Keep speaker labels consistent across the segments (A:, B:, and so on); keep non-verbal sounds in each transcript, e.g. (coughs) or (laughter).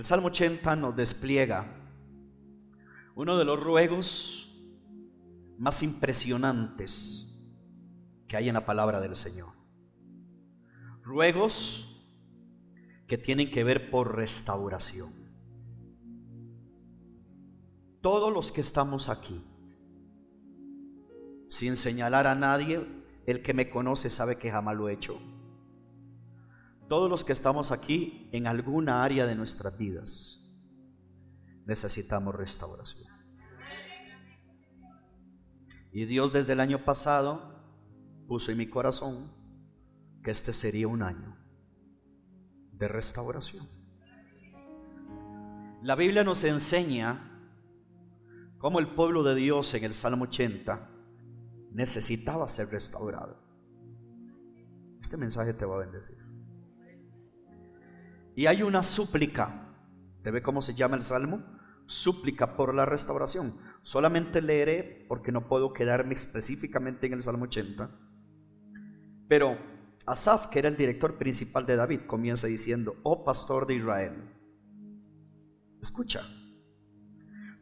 A: El Salmo 80 nos despliega uno de los ruegos más impresionantes que hay en la palabra del Señor. Ruegos que tienen que ver por restauración. Todos los que estamos aquí, sin señalar a nadie, el que me conoce sabe que jamás lo he hecho. Todos los que estamos aquí en alguna área de nuestras vidas necesitamos restauración. Y Dios desde el año pasado puso en mi corazón que este sería un año de restauración. La Biblia nos enseña cómo el pueblo de Dios en el Salmo 80 necesitaba ser restaurado. Este mensaje te va a bendecir. Y hay una súplica. ¿Te ve cómo se llama el salmo? Súplica por la restauración. Solamente leeré porque no puedo quedarme específicamente en el Salmo 80. Pero Asaf, que era el director principal de David, comienza diciendo, oh pastor de Israel, escucha,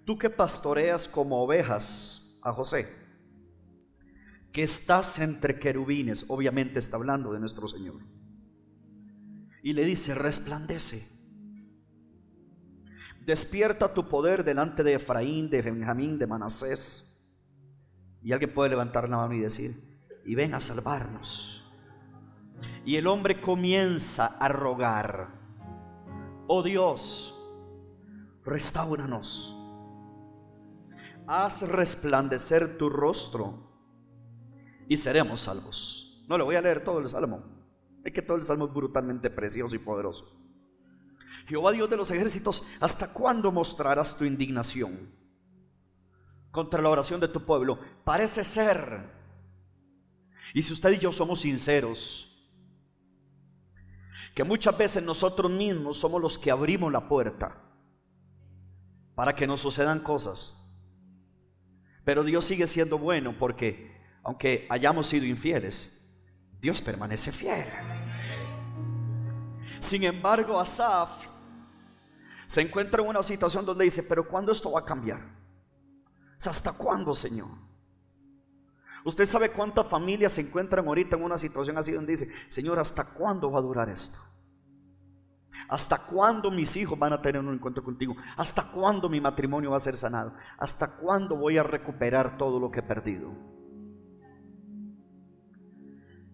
A: tú que pastoreas como ovejas a José, que estás entre querubines, obviamente está hablando de nuestro Señor, y le dice, resplandece. Despierta tu poder delante de Efraín, de Benjamín, de Manasés. Y alguien puede levantar la mano y decir, y ven a salvarnos. Y el hombre comienza a rogar, oh Dios, restauranos. Haz resplandecer tu rostro y seremos salvos. No le voy a leer todo el salmo. Es que todo el salmo es brutalmente precioso y poderoso. Jehová Dios de los ejércitos, ¿hasta cuándo mostrarás tu indignación contra la oración de tu pueblo? Parece ser. Y si usted y yo somos sinceros, que muchas veces nosotros mismos somos los que abrimos la puerta para que nos sucedan cosas. Pero Dios sigue siendo bueno porque aunque hayamos sido infieles, Dios permanece fiel. Sin embargo, Asaf se encuentra en una situación donde dice, pero ¿cuándo esto va a cambiar? ¿Hasta cuándo, Señor? Usted sabe cuántas familias se encuentran ahorita en una situación así donde dice, Señor, ¿hasta cuándo va a durar esto? ¿Hasta cuándo mis hijos van a tener un encuentro contigo? ¿Hasta cuándo mi matrimonio va a ser sanado? ¿Hasta cuándo voy a recuperar todo lo que he perdido?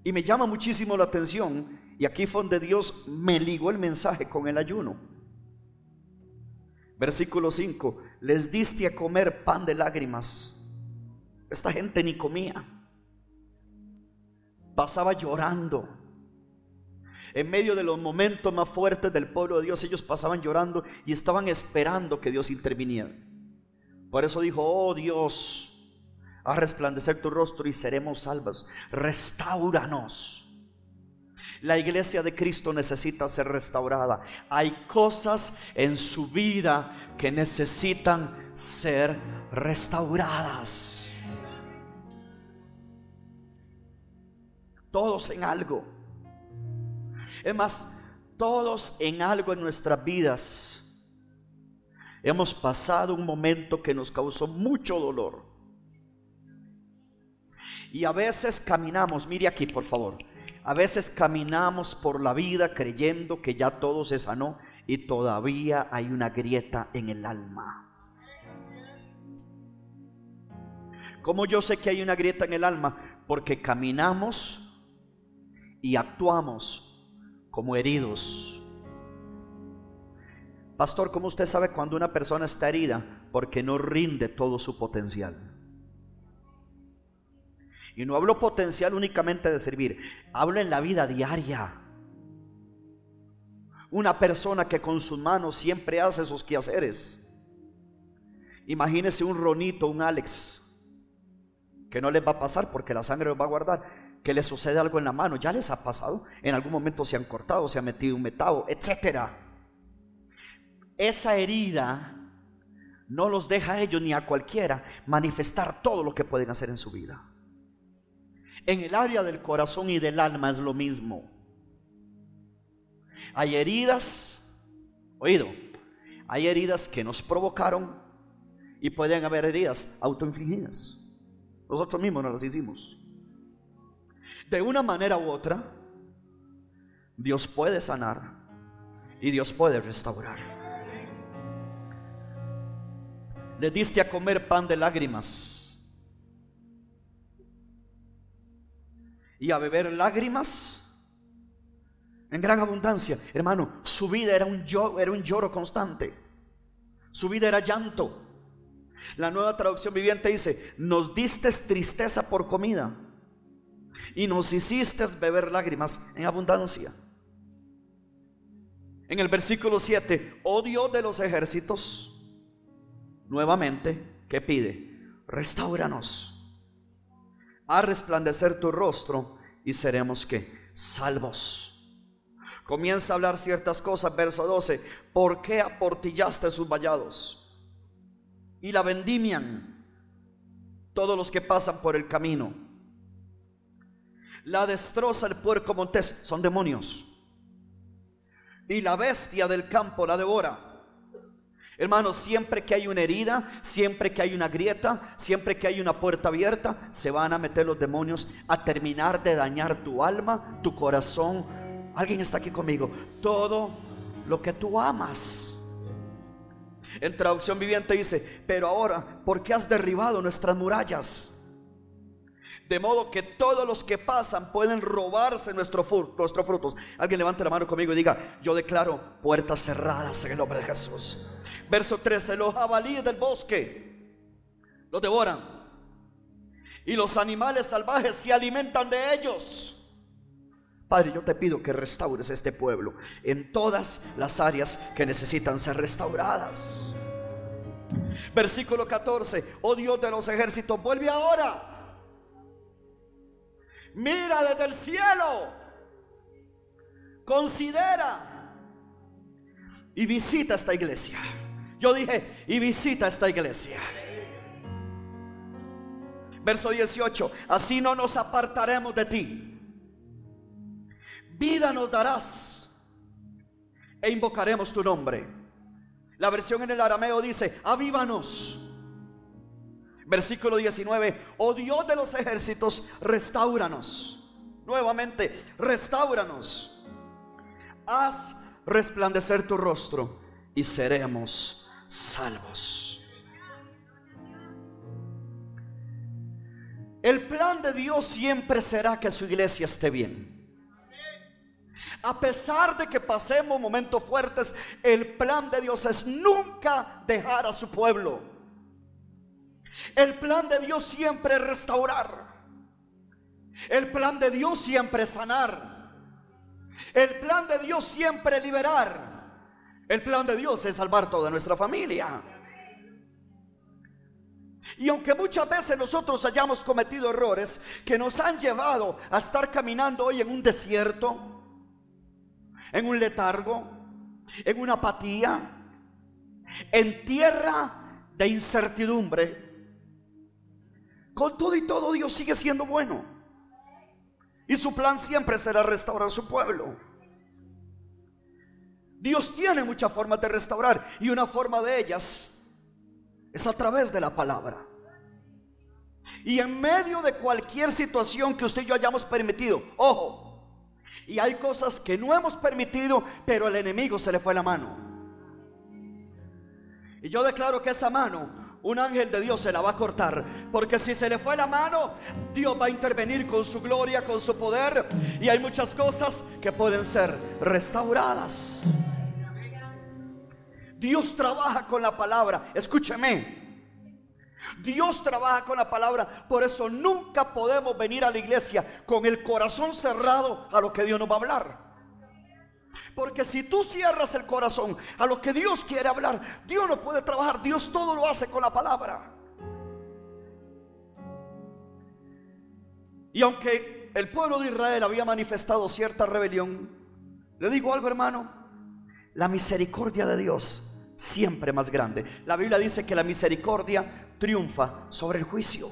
A: Y me llama muchísimo la atención, y aquí fue donde Dios me ligó el mensaje con el ayuno. Versículo 5, les diste a comer pan de lágrimas esta gente ni comía. Pasaba llorando. En medio de los momentos más fuertes del pueblo de Dios, ellos pasaban llorando y estaban esperando que Dios interviniera. Por eso dijo, oh Dios, a resplandecer tu rostro y seremos salvos. Restauranos. La iglesia de Cristo necesita ser restaurada. Hay cosas en su vida que necesitan ser restauradas. Todos en algo. Es más, todos en algo en nuestras vidas hemos pasado un momento que nos causó mucho dolor. Y a veces caminamos, mire aquí por favor, a veces caminamos por la vida creyendo que ya todo se sanó y todavía hay una grieta en el alma. ¿Cómo yo sé que hay una grieta en el alma? Porque caminamos y actuamos como heridos. Pastor, ¿cómo usted sabe cuando una persona está herida? Porque no rinde todo su potencial. Y no hablo potencial únicamente de servir, hablo en la vida diaria. Una persona que con sus manos siempre hace esos quehaceres. Imagínese un Ronito, un Alex, que no les va a pasar porque la sangre los va a guardar que les sucede algo en la mano. Ya les ha pasado. En algún momento se han cortado, se ha metido un metado, etc. Esa herida no los deja a ellos ni a cualquiera manifestar todo lo que pueden hacer en su vida. En el área del corazón y del alma es lo mismo. Hay heridas, oído, hay heridas que nos provocaron y pueden haber heridas autoinfligidas. Nosotros mismos nos las hicimos. De una manera u otra, Dios puede sanar y Dios puede restaurar. Le diste a comer pan de lágrimas y a beber lágrimas en gran abundancia. Hermano, su vida era un, lloro, era un lloro constante. Su vida era llanto. La nueva traducción viviente dice, nos diste tristeza por comida y nos hiciste beber lágrimas en abundancia. En el versículo 7, oh Dios de los ejércitos, nuevamente, ¿qué pide? Restauranos. A resplandecer tu rostro y seremos que salvos. Comienza a hablar ciertas cosas, verso 12. ¿Por qué aportillaste sus vallados? Y la vendimian todos los que pasan por el camino. La destroza el puerco montés, son demonios. Y la bestia del campo la devora. Hermanos, siempre que hay una herida, siempre que hay una grieta, siempre que hay una puerta abierta, se van a meter los demonios a terminar de dañar tu alma, tu corazón, Alguien está aquí conmigo. Todo lo que tú amas. En traducción viviente dice, pero ahora, ¿por qué has derribado nuestras murallas? De modo que todos los que pasan pueden robarse nuestros frutos. Alguien levante la mano conmigo y diga, yo declaro puertas cerradas en el nombre de Jesús. Verso 13, los jabalíes del bosque los devoran. Y los animales salvajes se alimentan de ellos. Padre, yo te pido que restaures este pueblo en todas las áreas que necesitan ser restauradas. Versículo 14, oh Dios de los ejércitos, vuelve ahora. Mira desde el cielo. Considera y visita esta iglesia. Yo dije, y visita esta iglesia. Verso 18, así no nos apartaremos de ti vida nos darás e invocaremos tu nombre. La versión en el arameo dice, avívanos. Versículo 19, oh Dios de los ejércitos, restauranos. Nuevamente, restauranos. Haz resplandecer tu rostro y seremos salvos. El plan de Dios siempre será que su iglesia esté bien. A pesar de que pasemos momentos fuertes, el plan de Dios es nunca dejar a su pueblo. El plan de Dios siempre es restaurar. El plan de Dios siempre es sanar. El plan de Dios siempre es liberar. El plan de Dios es salvar toda nuestra familia. Y aunque muchas veces nosotros hayamos cometido errores que nos han llevado a estar caminando hoy en un desierto, en un letargo, en una apatía, en tierra de incertidumbre. Con todo y todo Dios sigue siendo bueno. Y su plan siempre será restaurar su pueblo. Dios tiene muchas formas de restaurar y una forma de ellas es a través de la palabra. Y en medio de cualquier situación que usted y yo hayamos permitido, ojo, y hay cosas que no hemos permitido, pero el enemigo se le fue la mano. Y yo declaro que esa mano, un ángel de Dios se la va a cortar. Porque si se le fue la mano, Dios va a intervenir con su gloria, con su poder. Y hay muchas cosas que pueden ser restauradas. Dios trabaja con la palabra. Escúcheme. Dios trabaja con la palabra. Por eso nunca podemos venir a la iglesia con el corazón cerrado a lo que Dios nos va a hablar. Porque si tú cierras el corazón a lo que Dios quiere hablar, Dios no puede trabajar. Dios todo lo hace con la palabra. Y aunque el pueblo de Israel había manifestado cierta rebelión, le digo algo hermano, la misericordia de Dios siempre más grande. La Biblia dice que la misericordia triunfa sobre el juicio.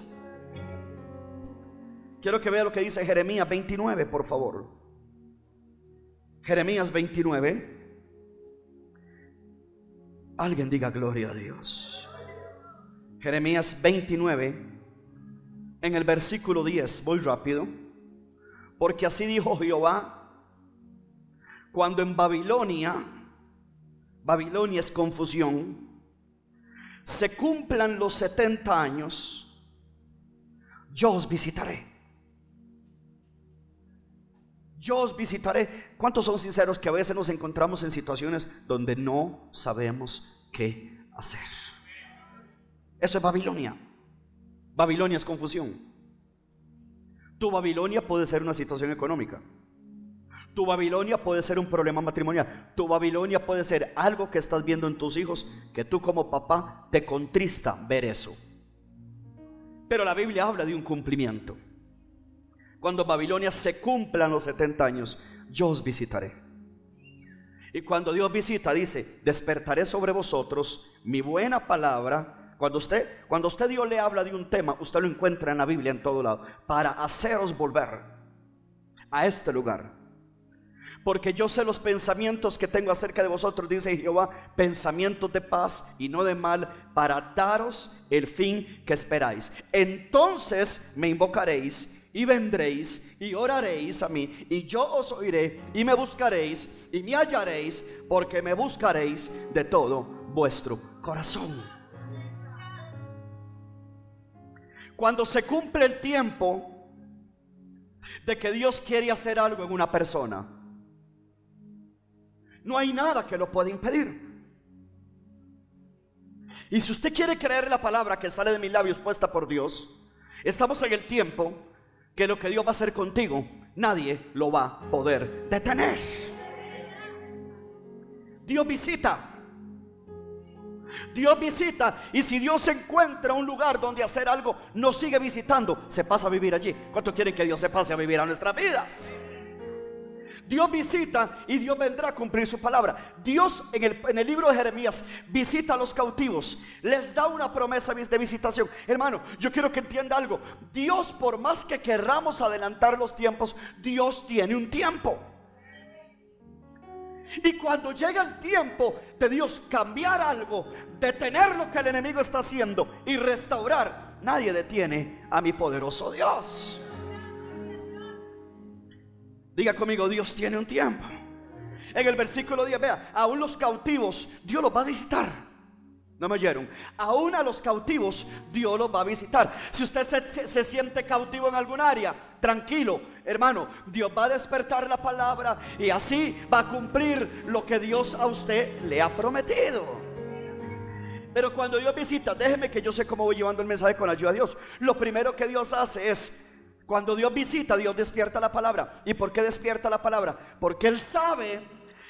A: Quiero que vea lo que dice Jeremías 29, por favor. Jeremías 29. Alguien diga gloria a Dios. Jeremías 29, en el versículo 10, voy rápido, porque así dijo Jehová, cuando en Babilonia, Babilonia es confusión, se cumplan los 70 años, yo os visitaré. Yo os visitaré. ¿Cuántos son sinceros que a veces nos encontramos en situaciones donde no sabemos qué hacer? Eso es Babilonia. Babilonia es confusión. Tu Babilonia puede ser una situación económica. Tu Babilonia puede ser un problema matrimonial. Tu Babilonia puede ser algo que estás viendo en tus hijos que tú como papá te contrista ver eso. Pero la Biblia habla de un cumplimiento. Cuando Babilonia se cumplan los 70 años, yo os visitaré. Y cuando Dios visita, dice, despertaré sobre vosotros mi buena palabra. Cuando usted, cuando usted Dios le habla de un tema, usted lo encuentra en la Biblia en todo lado, para haceros volver a este lugar porque yo sé los pensamientos que tengo acerca de vosotros, dice Jehová, pensamientos de paz y no de mal, para daros el fin que esperáis. Entonces me invocaréis y vendréis y oraréis a mí, y yo os oiré y me buscaréis y me hallaréis, porque me buscaréis de todo vuestro corazón. Cuando se cumple el tiempo de que Dios quiere hacer algo en una persona, no hay nada que lo pueda impedir. Y si usted quiere creer la palabra que sale de mis labios puesta por Dios, estamos en el tiempo que lo que Dios va a hacer contigo, nadie lo va a poder detener. Dios visita. Dios visita y si Dios encuentra un lugar donde hacer algo, no sigue visitando, se pasa a vivir allí. ¿Cuánto quieren que Dios se pase a vivir a nuestras vidas? Dios visita y Dios vendrá a cumplir su palabra. Dios en el, en el, libro de Jeremías visita a los cautivos, les da una promesa de visitación. Hermano, yo quiero que entienda algo. Dios, por más que querramos adelantar los tiempos, Dios tiene un tiempo. Y cuando llega el tiempo de Dios cambiar algo, detener lo que el enemigo está haciendo y restaurar, nadie detiene a mi poderoso Dios. Diga conmigo, Dios tiene un tiempo. En el versículo 10, vea, aún los cautivos, Dios los va a visitar. ¿No me oyeron? Aún a los cautivos Dios los va a visitar. Si usted se, se, siente cautivo en algún área, tranquilo, hermano, Dios va a despertar la palabra y así va a cumplir lo que Dios a usted le ha prometido. Pero cuando Dios visita, déjeme que yo sé cómo voy llevando el mensaje con la ayuda de Dios. Lo primero que Dios hace es cuando Dios visita, Dios despierta la palabra. ¿Y por qué despierta la palabra? Porque Él sabe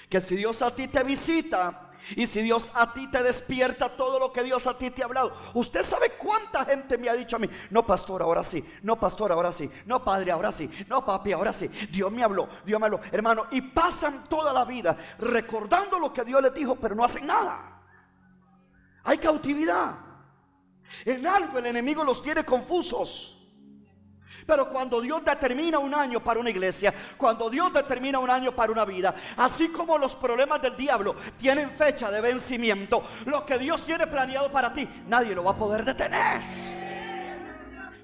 A: que si Dios a ti te visita y si Dios a ti te despierta todo lo que Dios a ti te ha hablado. Usted sabe cuánta gente me ha dicho a mí, no pastor, ahora sí, no pastor, ahora sí, no padre, ahora sí, no papi, ahora sí. Dios me habló, Dios me habló, hermano, y pasan toda la vida recordando lo que Dios les dijo, pero no hacen nada. Hay cautividad. En algo el enemigo los tiene confusos. Pero cuando Dios determina un año para una iglesia, cuando Dios determina un año para una vida, así como los problemas del diablo tienen fecha de vencimiento, lo que Dios tiene planeado para ti, nadie lo va a poder detener.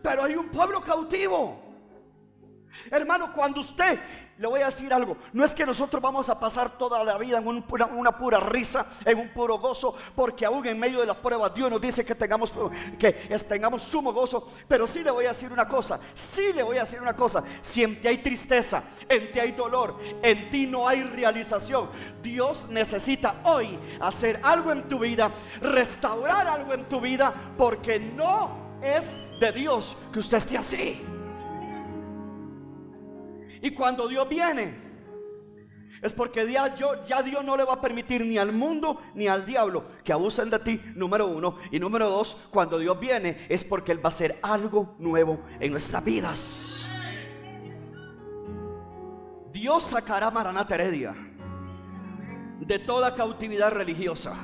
A: Pero hay un pueblo cautivo. Hermano, cuando usted le voy a decir algo. No es que nosotros vamos a pasar toda la vida en una, pura risa, en un puro gozo, porque aún en medio de las pruebas Dios nos dice que tengamos, que tengamos sumo gozo. Pero sí le voy a decir una cosa, sí le voy a decir una cosa. Si en ti hay tristeza, en ti hay dolor, en ti no hay realización, Dios necesita hoy hacer algo en tu vida, restaurar algo en tu vida, porque no es de Dios que usted esté así. Y cuando Dios viene, es porque ya, ya Dios no le va a permitir ni al mundo ni al diablo que abusen de ti, número uno. Y número dos, cuando Dios viene es porque Él va a hacer algo nuevo en nuestras vidas. Dios sacará a Maranata Heredia de toda cautividad religiosa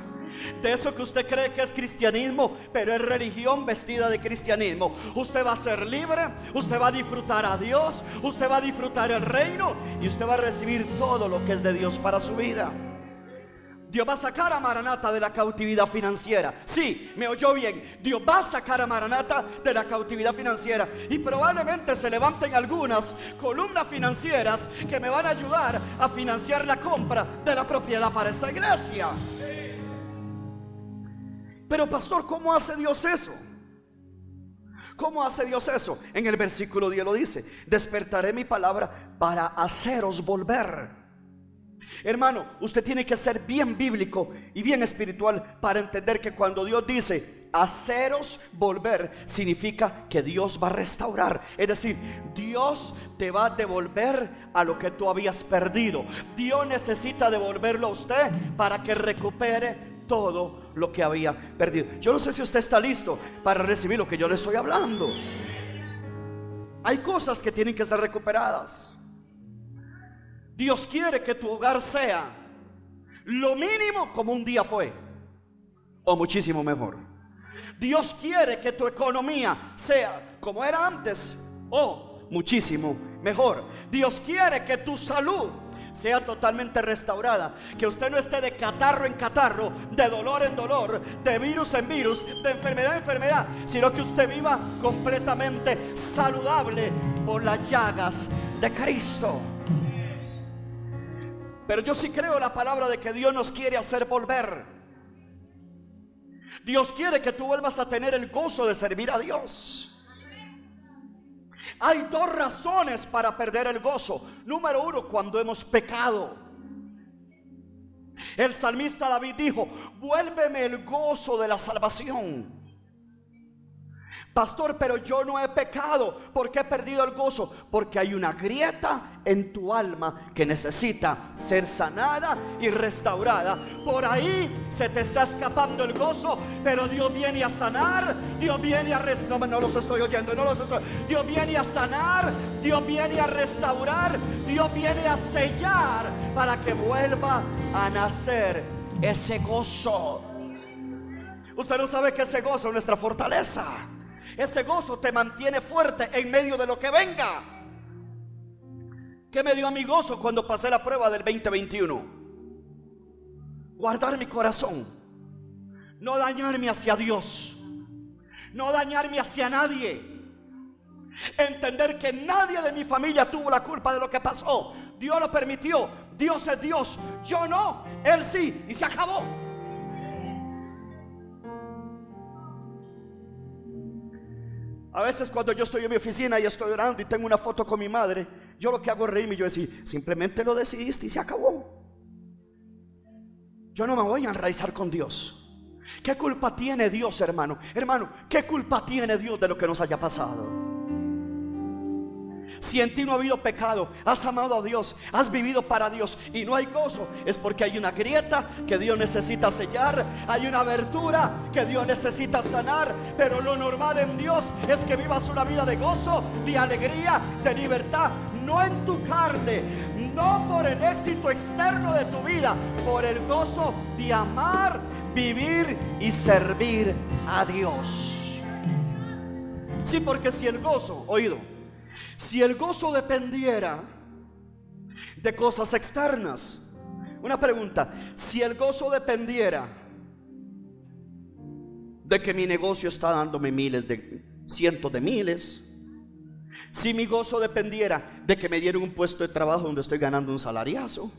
A: de eso que usted cree que es cristianismo, pero es religión vestida de cristianismo. Usted va a ser libre, usted va a disfrutar a Dios, usted va a disfrutar el reino y usted va a recibir todo lo que es de Dios para su vida. Dios va a sacar a Maranata de la cautividad financiera. Sí, me oyó bien. Dios va a sacar a Maranata de la cautividad financiera. Y probablemente se levanten algunas columnas financieras que me van a ayudar a financiar la compra de la propiedad para esta iglesia. Pero pastor, ¿cómo hace Dios eso? ¿Cómo hace Dios eso? En el versículo 10 lo dice, despertaré mi palabra para haceros volver. Hermano, usted tiene que ser bien bíblico y bien espiritual para entender que cuando Dios dice haceros volver, significa que Dios va a restaurar. Es decir, Dios te va a devolver a lo que tú habías perdido. Dios necesita devolverlo a usted para que recupere todo lo que había perdido. Yo no sé si usted está listo para recibir lo que yo le estoy hablando. Hay cosas que tienen que ser recuperadas. Dios quiere que tu hogar sea lo mínimo como un día fue, o muchísimo mejor. Dios quiere que tu economía sea como era antes, o muchísimo mejor. Dios quiere que tu salud sea totalmente restaurada. Que usted no esté de catarro en catarro, de dolor en dolor, de virus en virus, de enfermedad en enfermedad, sino que usted viva completamente saludable por las llagas de Cristo. Pero yo sí creo la palabra de que Dios nos quiere hacer volver. Dios quiere que tú vuelvas a tener el gozo de servir a Dios. Hay dos razones para perder el gozo. Número uno, cuando hemos pecado. El salmista David dijo, vuélveme el gozo de la salvación. Pastor, pero yo no he pecado. ¿Por qué he perdido el gozo? Porque hay una grieta en tu alma que necesita ser sanada y restaurada. Por ahí se te está escapando el gozo, pero Dios viene a sanar, Dios viene a restaurar. No, no los estoy oyendo, no los estoy. Dios viene a sanar, Dios viene a restaurar, Dios viene a sellar para que vuelva a nacer ese gozo. Usted no sabe que ese gozo es nuestra fortaleza. Ese gozo te mantiene fuerte en medio de lo que venga. ¿Qué me dio a mi gozo cuando pasé la prueba del 2021? Guardar mi corazón. No dañarme hacia Dios. No dañarme hacia nadie. Entender que nadie de mi familia tuvo la culpa de lo que pasó. Dios lo permitió. Dios es Dios. Yo no. Él sí. Y se acabó. A veces cuando yo estoy en mi oficina y estoy orando y tengo una foto con mi madre, yo lo que hago es reírme y yo decir, simplemente lo decidiste y se acabó. Yo no me voy a enraizar con Dios. ¿Qué culpa tiene Dios, hermano? Hermano, ¿qué culpa tiene Dios de lo que nos haya pasado? Si en ti no ha habido pecado, has amado a Dios, has vivido para Dios y no hay gozo, es porque hay una grieta que Dios necesita sellar, hay una abertura que Dios necesita sanar, pero lo normal en Dios es que vivas una vida de gozo, de alegría, de libertad, no en tu carne, no por el éxito externo de tu vida, por el gozo de amar, vivir y servir a Dios. Sí, porque si el gozo, oído, si el gozo dependiera de cosas externas, una pregunta, si el gozo dependiera de que mi negocio está dándome miles de cientos de miles, si mi gozo dependiera de que me dieran un puesto de trabajo donde estoy ganando un salariazo,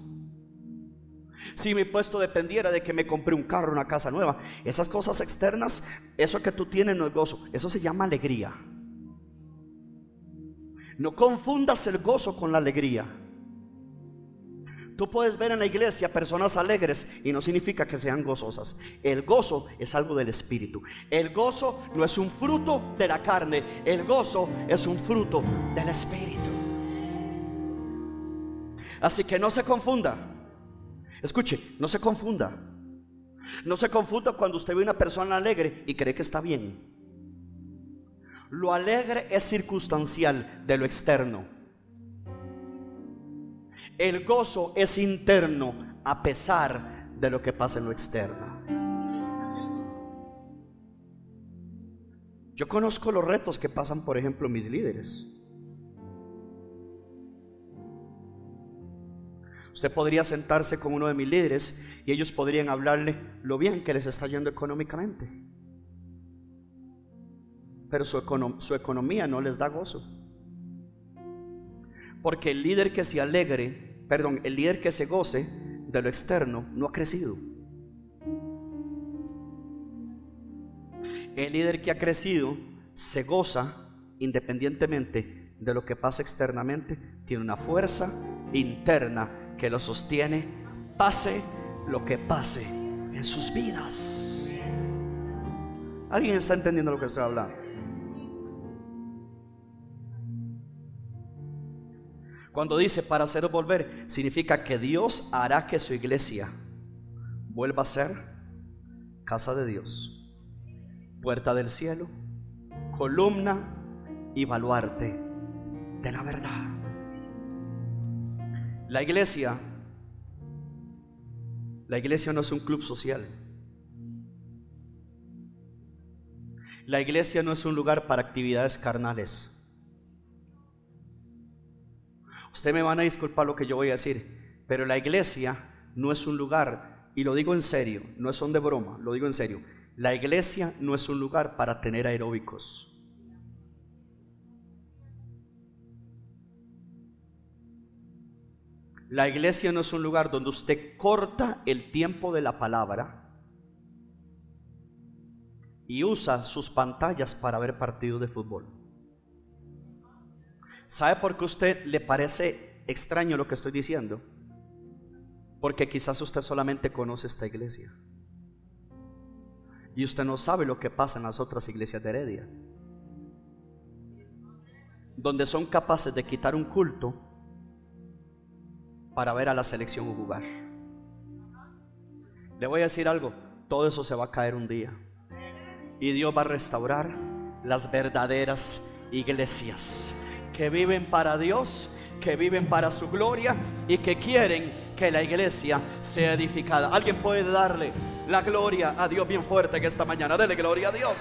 A: si mi puesto dependiera de que me compré un carro, una casa nueva, esas cosas externas, eso que tú tienes no es gozo, eso se llama alegría. No confundas el gozo con la alegría. Tú puedes ver en la iglesia personas alegres y no significa que sean gozosas. El gozo es algo del espíritu. El gozo no es un fruto de la carne. El gozo es un fruto del espíritu. Así que no se confunda. Escuche, no se confunda. No se confunda cuando usted ve una persona alegre y cree que está bien. Lo alegre es circunstancial de lo externo. El gozo es interno a pesar de lo que pasa en lo externo. Yo conozco los retos que pasan, por ejemplo, mis líderes. Usted podría sentarse con uno de mis líderes y ellos podrían hablarle lo bien que les está yendo económicamente. Pero su, su economía no les da gozo. Porque el líder que se alegre, perdón, el líder que se goce de lo externo no ha crecido. El líder que ha crecido se goza independientemente de lo que pasa externamente, tiene una fuerza interna que lo sostiene, pase lo que pase en sus vidas. ¿Alguien está entendiendo lo que estoy hablando? Cuando dice para haceros volver, significa que Dios hará que su iglesia vuelva a ser casa de Dios, puerta del cielo, columna y baluarte de la verdad. La iglesia, la iglesia no es un club social. La iglesia no es un lugar para actividades carnales. Usted me van a disculpar lo que yo voy a decir, pero la iglesia no es un lugar, y lo digo en serio, no son de broma, lo digo en serio. La iglesia no es un lugar para tener aeróbicos. La iglesia no es un lugar donde usted corta el tiempo de la palabra y usa sus pantallas para ver partidos de fútbol. ¿Sabe por qué a usted le parece extraño lo que estoy diciendo? Porque quizás usted solamente conoce esta iglesia. Y usted no sabe lo que pasa en las otras iglesias de Heredia. Donde son capaces de quitar un culto para ver a la selección jugar. Le voy a decir algo, todo eso se va a caer un día. Y Dios va a restaurar las verdaderas iglesias que viven para Dios, que viven para su gloria y que quieren que la iglesia sea edificada. Alguien puede darle la gloria a Dios bien fuerte que esta mañana. Dele gloria a Dios.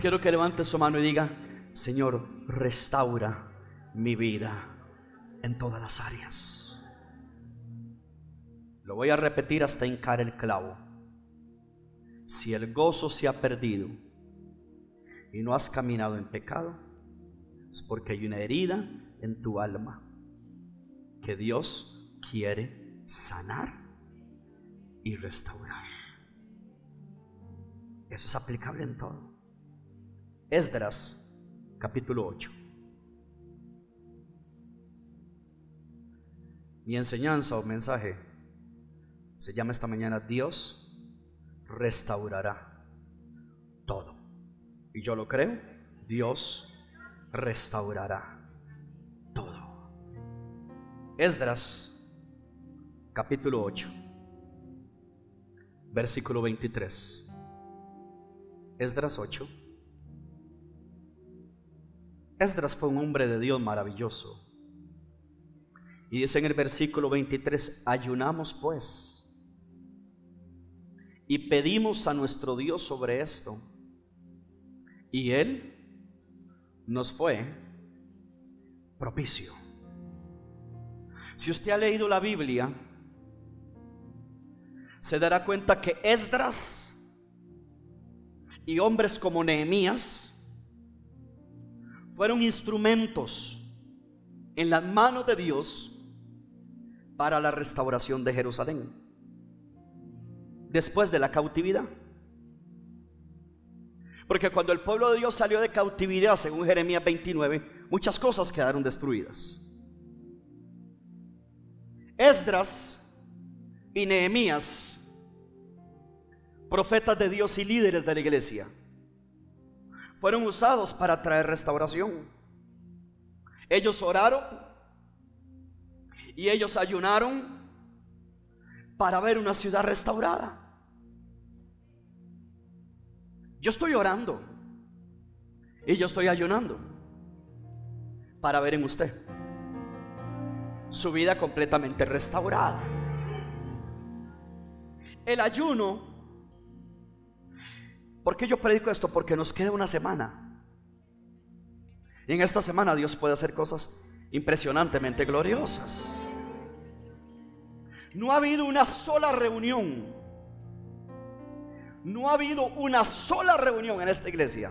A: Quiero que levante su mano y diga, Señor, restaura mi vida en todas las áreas. Lo voy a repetir hasta hincar el clavo si el gozo se ha perdido y no has caminado en pecado, es porque hay una herida en tu alma que Dios quiere sanar y restaurar. Eso es aplicable en todo. Esdras, capítulo 8. Mi enseñanza o mensaje se llama esta mañana Dios restaurará todo. Y yo lo creo, Dios restaurará todo. Esdras, capítulo 8, versículo 23. Esdras 8. Esdras fue un hombre de Dios maravilloso. Y dice en el versículo 23, ayunamos pues y pedimos a nuestro Dios sobre esto. Y Él nos fue propicio. Si usted ha leído la Biblia, se dará cuenta que Esdras y hombres como Nehemías fueron instrumentos en las manos de Dios para la restauración de Jerusalén después de la cautividad. Porque cuando el pueblo de Dios salió de cautividad, según Jeremías 29, muchas cosas quedaron destruidas. Esdras y Nehemías, profetas de Dios y líderes de la iglesia, fueron usados para traer restauración. Ellos oraron y ellos ayunaron para ver una ciudad restaurada. Yo estoy orando y yo estoy ayunando para ver en usted su vida completamente restaurada. El ayuno, ¿por qué yo predico esto? Porque nos queda una semana. Y en esta semana Dios puede hacer cosas impresionantemente gloriosas. No ha habido una sola reunión. No ha habido una sola reunión en esta iglesia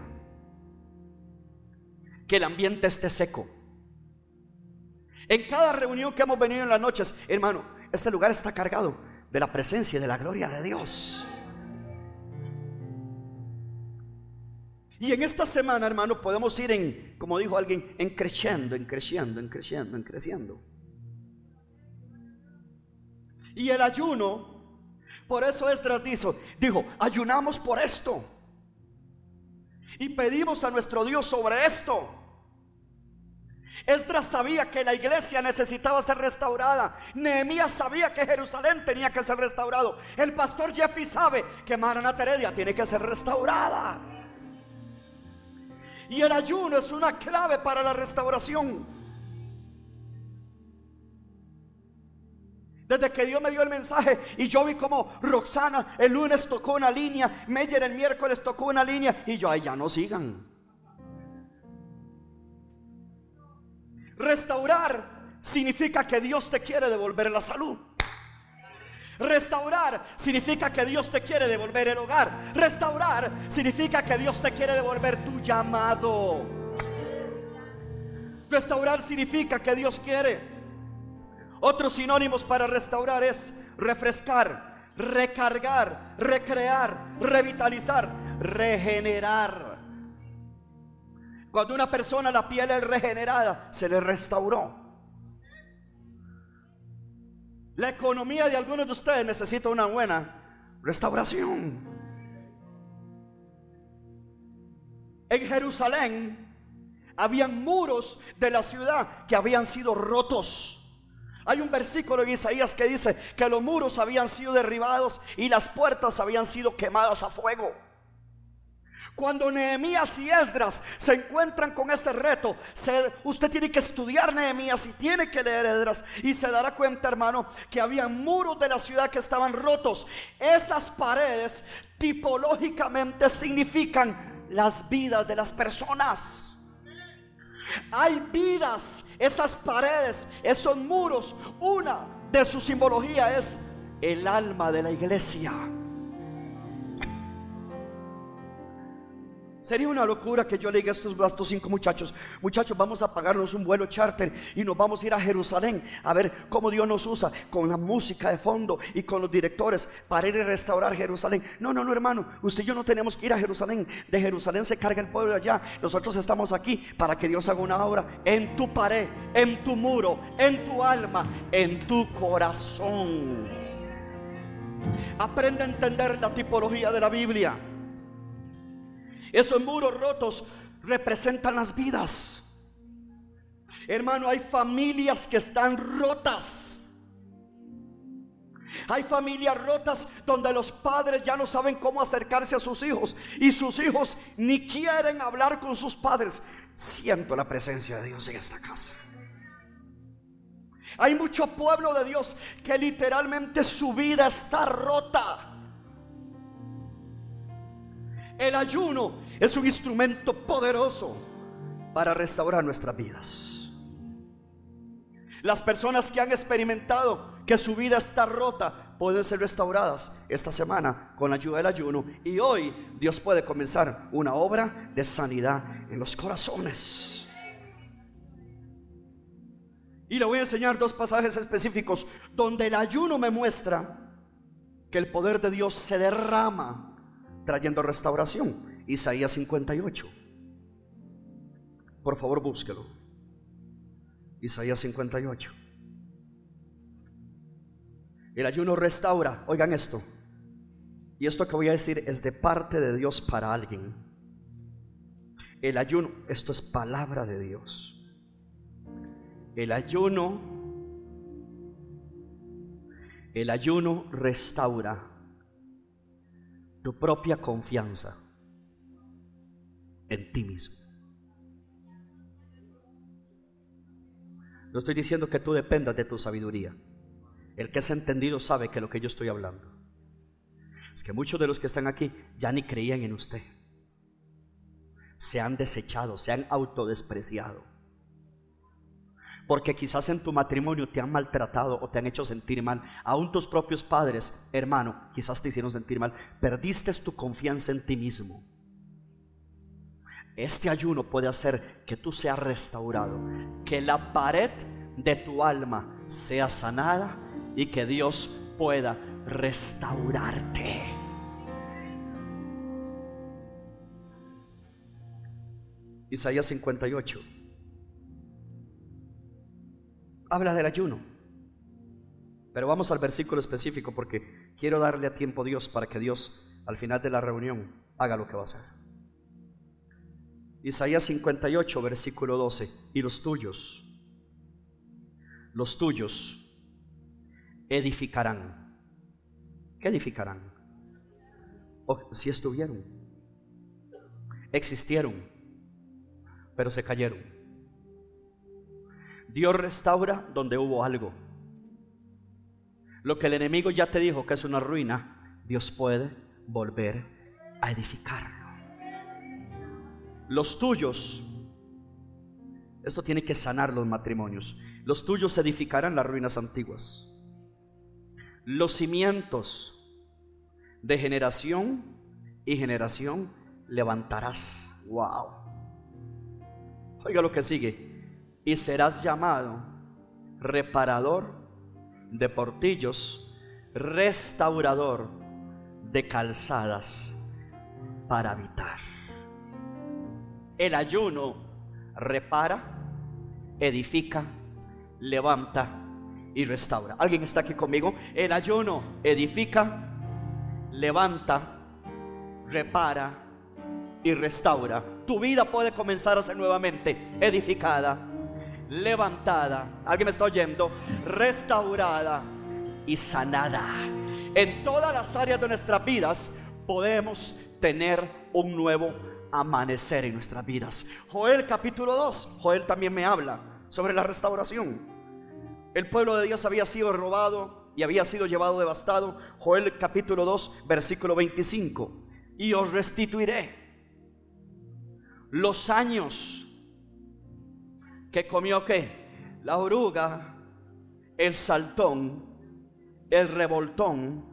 A: que el ambiente esté seco. En cada reunión que hemos venido en las noches, hermano, este lugar está cargado de la presencia y de la gloria de Dios. Y en esta semana, hermano, podemos ir en, como dijo alguien, en creciendo, en creciendo, en creciendo, en creciendo. Y el ayuno, por eso Esdras dijo, dijo, ayunamos por esto. Y pedimos a nuestro Dios sobre esto. Esdras sabía que la iglesia necesitaba ser restaurada. Nehemías sabía que Jerusalén tenía que ser restaurado. El pastor Jeffy sabe que Maranata Heredia tiene que ser restaurada. Y el ayuno es una clave para la restauración. Desde que Dios me dio el mensaje y yo vi como Roxana el lunes tocó una línea, Meyer el miércoles tocó una línea y yo, ay, ya no sigan. Restaurar significa que Dios te quiere devolver la salud. Restaurar significa que Dios te quiere devolver el hogar. Restaurar significa que Dios te quiere devolver tu llamado. Restaurar significa que Dios quiere. Otros sinónimos para restaurar es refrescar, recargar, recrear, revitalizar, regenerar. Cuando una persona la piel es regenerada, se le restauró. La economía de algunos de ustedes necesita una buena restauración. En Jerusalén habían muros de la ciudad que habían sido rotos. Hay un versículo en Isaías que dice que los muros habían sido derribados y las puertas habían sido quemadas a fuego. Cuando Nehemías y Esdras se encuentran con ese reto, usted tiene que estudiar Nehemías y tiene que leer Esdras y se dará cuenta, hermano, que había muros de la ciudad que estaban rotos. Esas paredes tipológicamente significan las vidas de las personas. Hay vidas, esas paredes, esos muros. Una de su simbología es el alma de la iglesia. Sería una locura que yo le diga a estos, estos, cinco muchachos, muchachos, vamos a pagarnos un vuelo charter y nos vamos a ir a Jerusalén a ver cómo Dios nos usa con la música de fondo y con los directores para ir a restaurar Jerusalén. No, no, no, hermano, usted y yo no tenemos que ir a Jerusalén. De Jerusalén se carga el pueblo allá. Nosotros estamos aquí para que Dios haga una obra en tu pared, en tu muro, en tu alma, en tu corazón. Aprende a entender la tipología de la Biblia. Esos muros rotos representan las vidas. Hermano, hay familias que están rotas. Hay familias rotas donde los padres ya no saben cómo acercarse a sus hijos y sus hijos ni quieren hablar con sus padres. Siento la presencia de Dios en esta casa. Hay mucho pueblo de Dios que literalmente su vida está rota. El ayuno es un instrumento poderoso para restaurar nuestras vidas. Las personas que han experimentado que su vida está rota pueden ser restauradas esta semana con la ayuda del ayuno. Y hoy Dios puede comenzar una obra de sanidad en los corazones. Y le voy a enseñar dos pasajes específicos donde el ayuno me muestra que el poder de Dios se derrama trayendo restauración. Isaías 58. Por favor, búsquelo. Isaías 58. El ayuno restaura. Oigan esto. Y esto que voy a decir es de parte de Dios para alguien. El ayuno, esto es palabra de Dios. El ayuno, el ayuno restaura tu propia confianza en ti mismo. No estoy diciendo que tú dependas de tu sabiduría. El que es entendido sabe que lo que yo estoy hablando es que muchos de los que están aquí ya ni creían en usted. se han desechado, se han autodespreciado. Porque quizás en tu matrimonio te han maltratado o te han hecho sentir mal. Aún tus propios padres, hermano, quizás te hicieron sentir mal. Perdiste tu confianza en ti mismo. Este ayuno puede hacer que tú seas restaurado, que la pared de tu alma sea sanada y que Dios pueda restaurarte. Isaías 58. Habla del ayuno. Pero vamos al versículo específico porque quiero darle a tiempo a Dios para que Dios al final de la reunión haga lo que va a hacer. Isaías 58, versículo 12. Y los tuyos, los tuyos edificarán. ¿Qué edificarán? Si estuvieron, existieron, pero se cayeron. Dios restaura donde hubo algo. Lo que el enemigo ya te dijo que es una ruina, Dios puede volver a edificarlo. Los tuyos, esto tiene que sanar los matrimonios. Los tuyos edificarán las ruinas antiguas. Los cimientos de generación y generación levantarás. Wow. Oiga lo que sigue. Y serás llamado reparador de portillos, restaurador de calzadas para habitar. El ayuno repara, edifica, levanta y restaura. ¿Alguien está aquí conmigo? El ayuno edifica, levanta, repara y restaura. Tu vida puede comenzar a ser nuevamente edificada, levantada. ¿Alguien me está oyendo? Restaurada y sanada. En todas las áreas de nuestras vidas podemos tener un nuevo amanecer en nuestras vidas. Joel capítulo 2, Joel también me habla sobre la restauración. El pueblo de Dios había sido robado y había sido llevado devastado. Joel capítulo 2, versículo 25. Y os restituiré los años que comió qué? La oruga, el saltón, el revoltón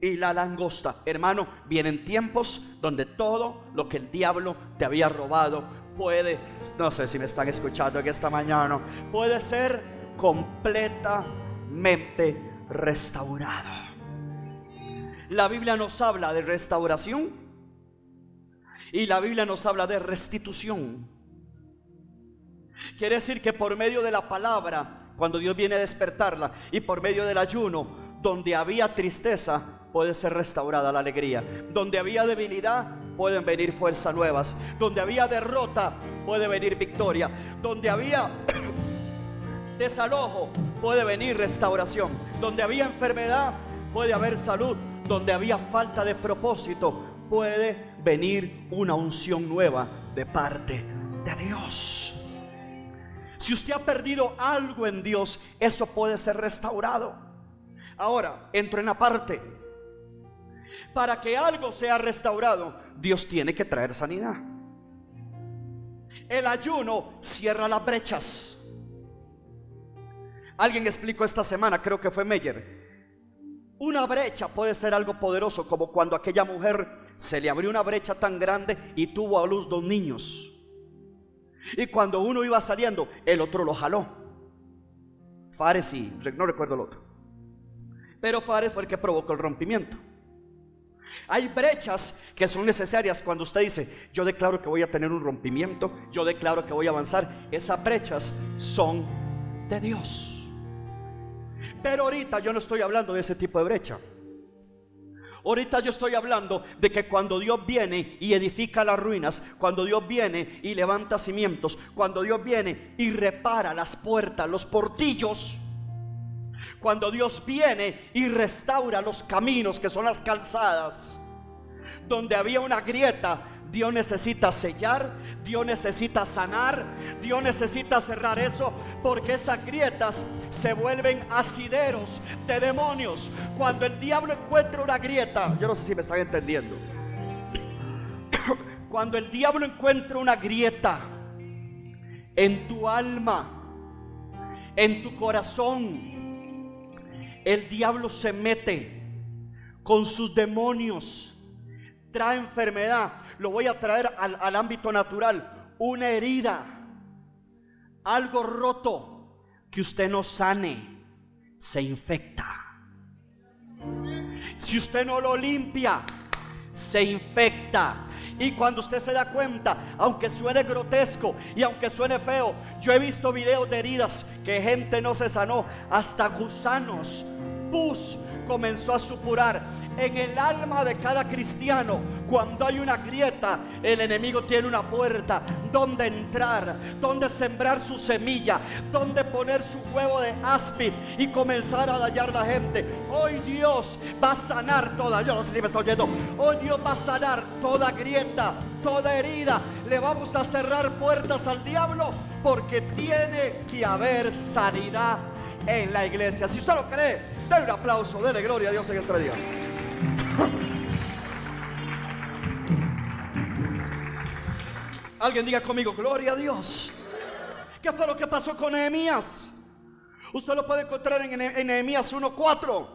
A: y la langosta. Hermano, vienen tiempos donde todo lo que el diablo te había robado puede, no sé si me están escuchando aquí esta mañana, puede ser completamente restaurado. La Biblia nos habla de restauración y la Biblia nos habla de restitución. Quiere decir que por medio de la palabra, cuando Dios viene a despertarla, y por medio del ayuno, donde había tristeza, puede ser restaurada la alegría. Donde había debilidad, pueden venir fuerzas nuevas. Donde había derrota, puede venir victoria. Donde había (coughs) desalojo, puede venir restauración. Donde había enfermedad, puede haber salud. Donde había falta de propósito, puede venir una unción nueva de parte de Dios. Si usted ha perdido algo en Dios, eso puede ser restaurado. Ahora, entro en la parte para que algo sea restaurado, Dios tiene que traer sanidad. El ayuno cierra las brechas. Alguien explicó esta semana, creo que fue Meyer. Una brecha puede ser algo poderoso, como cuando aquella mujer se le abrió una brecha tan grande y tuvo a luz dos niños. Y cuando uno iba saliendo, el otro lo jaló. Fares y no recuerdo el otro. Pero Fares fue el que provocó el rompimiento. Hay brechas que son necesarias cuando usted dice, yo declaro que voy a tener un rompimiento, yo declaro que voy a avanzar. Esas brechas son de Dios. Pero ahorita yo no estoy hablando de ese tipo de brecha. Ahorita yo estoy hablando de que cuando Dios viene y edifica las ruinas, cuando Dios viene y levanta cimientos, cuando Dios viene y repara las puertas, los portillos, cuando Dios viene y restaura los caminos que son las calzadas, donde había una grieta, Dios necesita sellar, Dios necesita sanar, Dios necesita cerrar eso, porque esas grietas se vuelven asideros de demonios. Cuando el diablo encuentra una grieta, yo no sé si me están entendiendo. (coughs) Cuando el diablo encuentra una grieta en tu alma, en tu corazón, el diablo se mete con sus demonios, trae enfermedad. Lo voy a traer al, al ámbito natural, una herida, algo roto que usted no sane, se infecta. Si usted no lo limpia, se infecta. Y cuando usted se da cuenta, aunque suene grotesco y aunque suene feo, yo he visto videos de heridas que gente no se sanó, hasta gusanos, pus comenzó a supurar en el alma de cada cristiano. Cuando hay una grieta, el enemigo tiene una puerta donde entrar, donde sembrar su semilla, donde poner su huevo de áspid y comenzar a dañar la gente. Hoy Dios va a sanar toda, yo no sé si me está oyendo, hoy Dios va a sanar toda grieta, toda herida. Le vamos a cerrar puertas al diablo porque tiene que haber sanidad en la iglesia. Si usted lo cree, un aplauso, dele gloria a Dios en este día. Alguien diga conmigo, gloria a Dios. ¿Qué fue lo que pasó con Nehemías? Usted lo puede encontrar en, en Nehemías 1.4.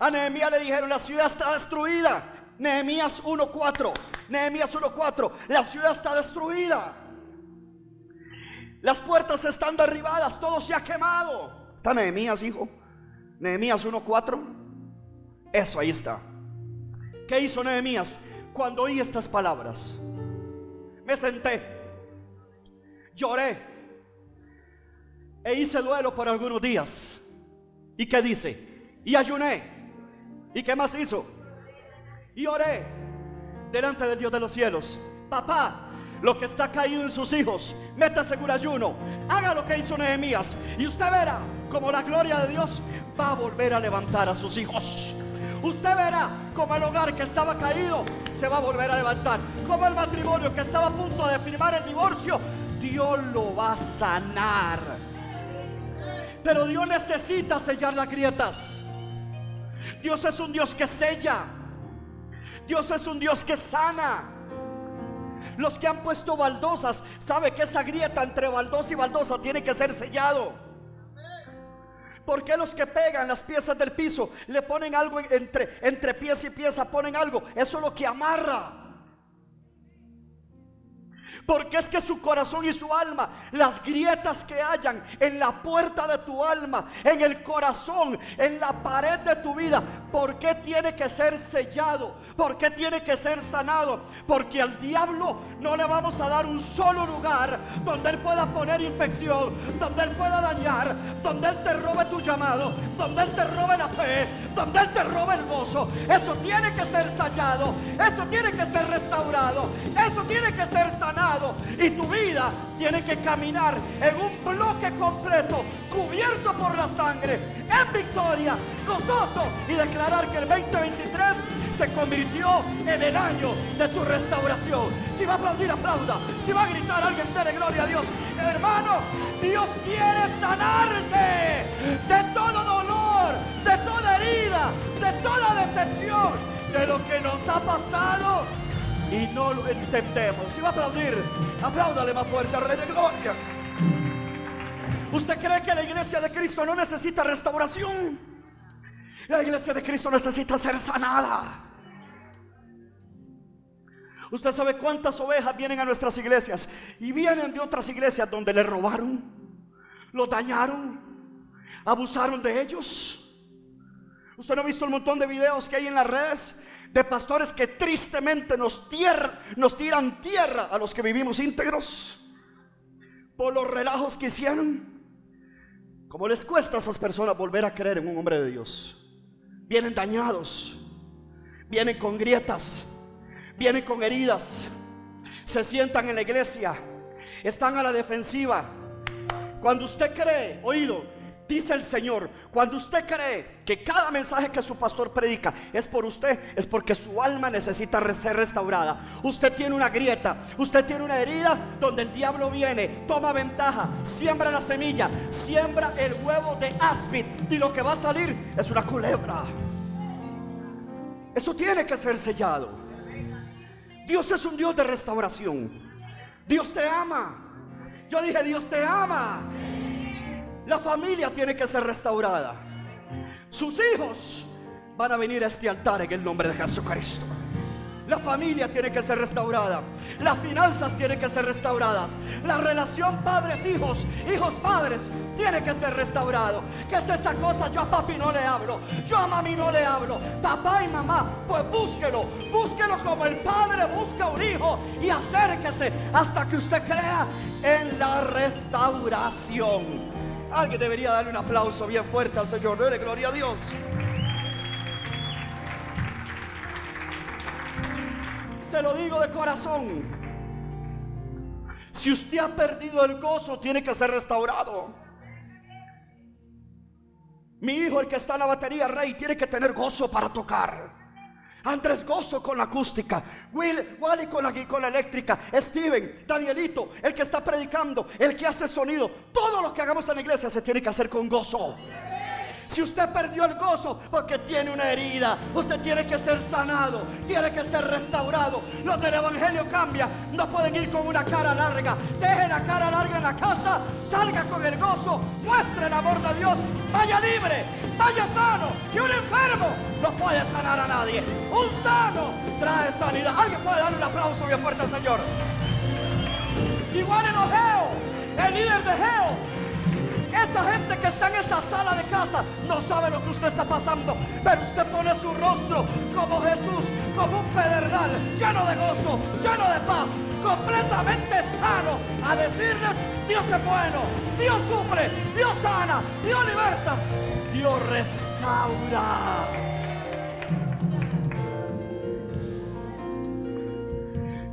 A: A Nehemías le dijeron, la ciudad está destruida. Nehemías 1.4. Nehemías 1.4. La ciudad está destruida. Las puertas están derribadas, todo se ha quemado. Está Nehemías, hijo. Nehemías 1.4. Eso ahí está. ¿Qué hizo Nehemías? Cuando oí estas palabras, me senté, lloré e hice duelo por algunos días. ¿Y qué dice? Y ayuné. ¿Y qué más hizo? Y oré delante del Dios de los cielos. Papá, lo que está caído en sus hijos, métase en ayuno. Haga lo que hizo Nehemías. Y usted verá como la gloria de Dios va a volver a levantar a sus hijos. Usted verá como el hogar que estaba caído se va a volver a levantar. Como el matrimonio que estaba a punto de firmar el divorcio, Dios lo va a sanar. Pero Dios necesita sellar las grietas. Dios es un Dios que sella. Dios es un Dios que sana. Los que han puesto baldosas, sabe que esa grieta entre baldosa y baldosa tiene que ser sellado. ¿Por qué los que pegan las piezas del piso le ponen algo entre, entre pieza y pieza? Ponen algo. Eso es lo que amarra. Porque es que su corazón y su alma, las grietas que hayan en la puerta de tu alma, en el corazón, en la pared de tu vida, ¿por qué tiene que ser sellado? ¿Por qué tiene que ser sanado? Porque al diablo no le vamos a dar un solo lugar donde él pueda poner infección, donde él pueda dañar, donde él te robe tu llamado, donde él te robe la fe, donde él te robe el gozo. Eso tiene que ser sellado, eso tiene que ser restaurado, eso tiene que ser sanado y tu vida tiene que caminar en un bloque completo, cubierto por la sangre, en victoria, gozoso y declarar que el 2023 se convirtió en el año de tu restauración. Si va a aplaudir, aplauda. Si va a gritar alguien, dele gloria a Dios. Hermano, Dios quiere sanarte de todo dolor, de toda herida, de toda decepción, de lo que nos ha pasado y no lo entendemos. Si va a aplaudir, apláudale más fuerte al Rey de Gloria. ¿Usted cree que la iglesia de Cristo no necesita restauración? La iglesia de Cristo necesita ser sanada. Usted sabe cuántas ovejas vienen a nuestras iglesias y vienen de otras iglesias donde le robaron, lo dañaron, abusaron de ellos. Usted no ha visto el montón de videos que hay en las redes de pastores que tristemente nos, tiran tierra a los que vivimos íntegros por los relajos que hicieron. Como les cuesta a esas personas volver a creer en un hombre de Dios? Vienen dañados, vienen con grietas, vienen con heridas, se sientan en la iglesia, están a la defensiva. Cuando usted cree, oído, Dice el Señor, cuando usted cree que cada mensaje que su pastor predica es por usted, es porque su alma necesita ser restaurada. Usted tiene una grieta, usted tiene una herida donde el diablo viene, toma ventaja, siembra la semilla, siembra el huevo de áspid y lo que va a salir es una culebra. Eso tiene que ser sellado. Dios es un Dios de restauración. Dios te ama. Yo dije, Dios te ama. La familia tiene que ser restaurada. Sus hijos van a venir a este altar en el nombre de Jesucristo. La familia tiene que ser restaurada. Las finanzas tienen que ser restauradas. La relación padres-hijos, hijos-padres, tiene que ser restaurado. ¿Qué es esa cosa? Yo a papi no le hablo. Yo a mami no le hablo. Papá y mamá, pues búsquelo. Búsquelo como el padre busca un hijo. Y acérquese hasta que usted crea en la restauración. Alguien debería darle un aplauso bien fuerte al Señor. Dele gloria a Dios. Se lo digo de corazón. Si usted ha perdido el gozo, tiene que ser restaurado. Mi hijo, el que está en la batería, Rey, tiene que tener gozo para tocar. Andrés Gozo con la acústica, Will, Wally con la, con eléctrica, Steven, Danielito, el que está predicando, el que hace sonido. Todo lo que hagamos en la iglesia se tiene que hacer con gozo. Si usted perdió el gozo porque tiene una herida, usted tiene que ser sanado, tiene que ser restaurado. Los del Evangelio cambia, no pueden ir con una cara larga. Deje la cara larga en la casa, salga con el gozo, muestre el amor de Dios, vaya libre, vaya sano. Que un enfermo no puede sanar a nadie. Un sano trae sanidad. Alguien puede darle un aplauso bien fuerte al Señor. Igual en Ojeo, el líder de Geo esa gente que está en esa sala de casa no sabe lo que usted está pasando, pero usted pone su rostro como Jesús, como un pedernal, lleno de gozo, lleno de paz, completamente sano, a decirles, Dios es bueno, Dios sufre, Dios sana, Dios liberta, Dios restaura.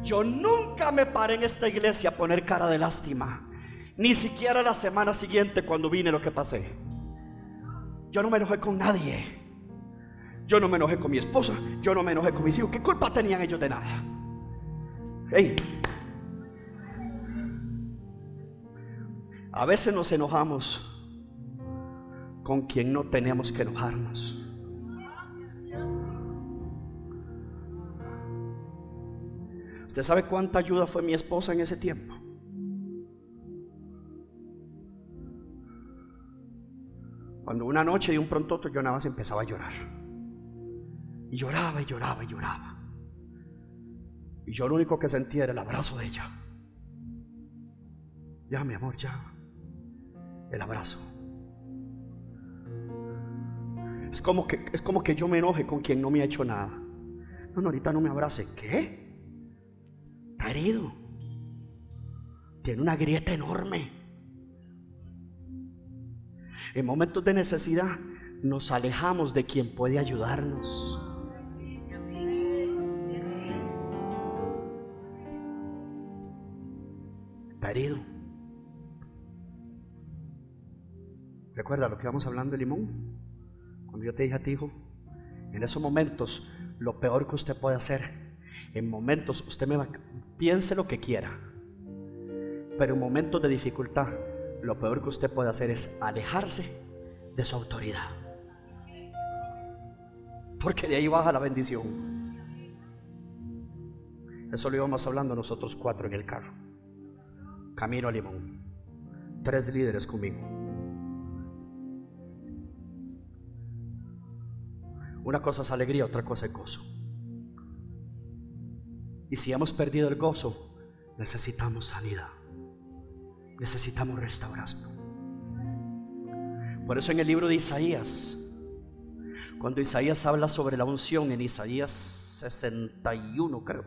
A: Yo nunca me paré en esta iglesia a poner cara de lástima. Ni siquiera la semana siguiente cuando vine lo que pasé. Yo no me enojé con nadie. Yo no me enojé con mi esposa. Yo no me enojé con mis hijos. ¿Qué culpa tenían ellos de nada? Hey. A veces nos enojamos con quien no tenemos que enojarnos. ¿Usted sabe cuánta ayuda fue mi esposa en ese tiempo? Cuando una noche y un pronto yo nada más empezaba a llorar. Y lloraba y lloraba y lloraba. Y yo lo único que sentía era el abrazo de ella. Ya, mi amor, ya. El abrazo. Es como que, es como que yo me enoje con quien no me ha hecho nada. No, no, ahorita no me abrace. ¿Qué? Está herido. Tiene una grieta enorme. En momentos de necesidad nos alejamos de quien puede ayudarnos. Está herido. ¿Recuerda lo que vamos hablando de limón? Cuando yo te dije a ti, hijo, en esos momentos lo peor que usted puede hacer, en momentos usted me va, piense lo que quiera, pero en momentos de dificultad, lo peor que usted puede hacer es alejarse de su autoridad. Porque de ahí baja la bendición. Eso lo íbamos hablando nosotros cuatro en el carro. Camino a Limón. Tres líderes conmigo. Una cosa es alegría, otra cosa es gozo. Y si hemos perdido el gozo, necesitamos sanidad necesitamos restauración. Por eso en el libro de Isaías, cuando Isaías habla sobre la unción, en Isaías 61 creo,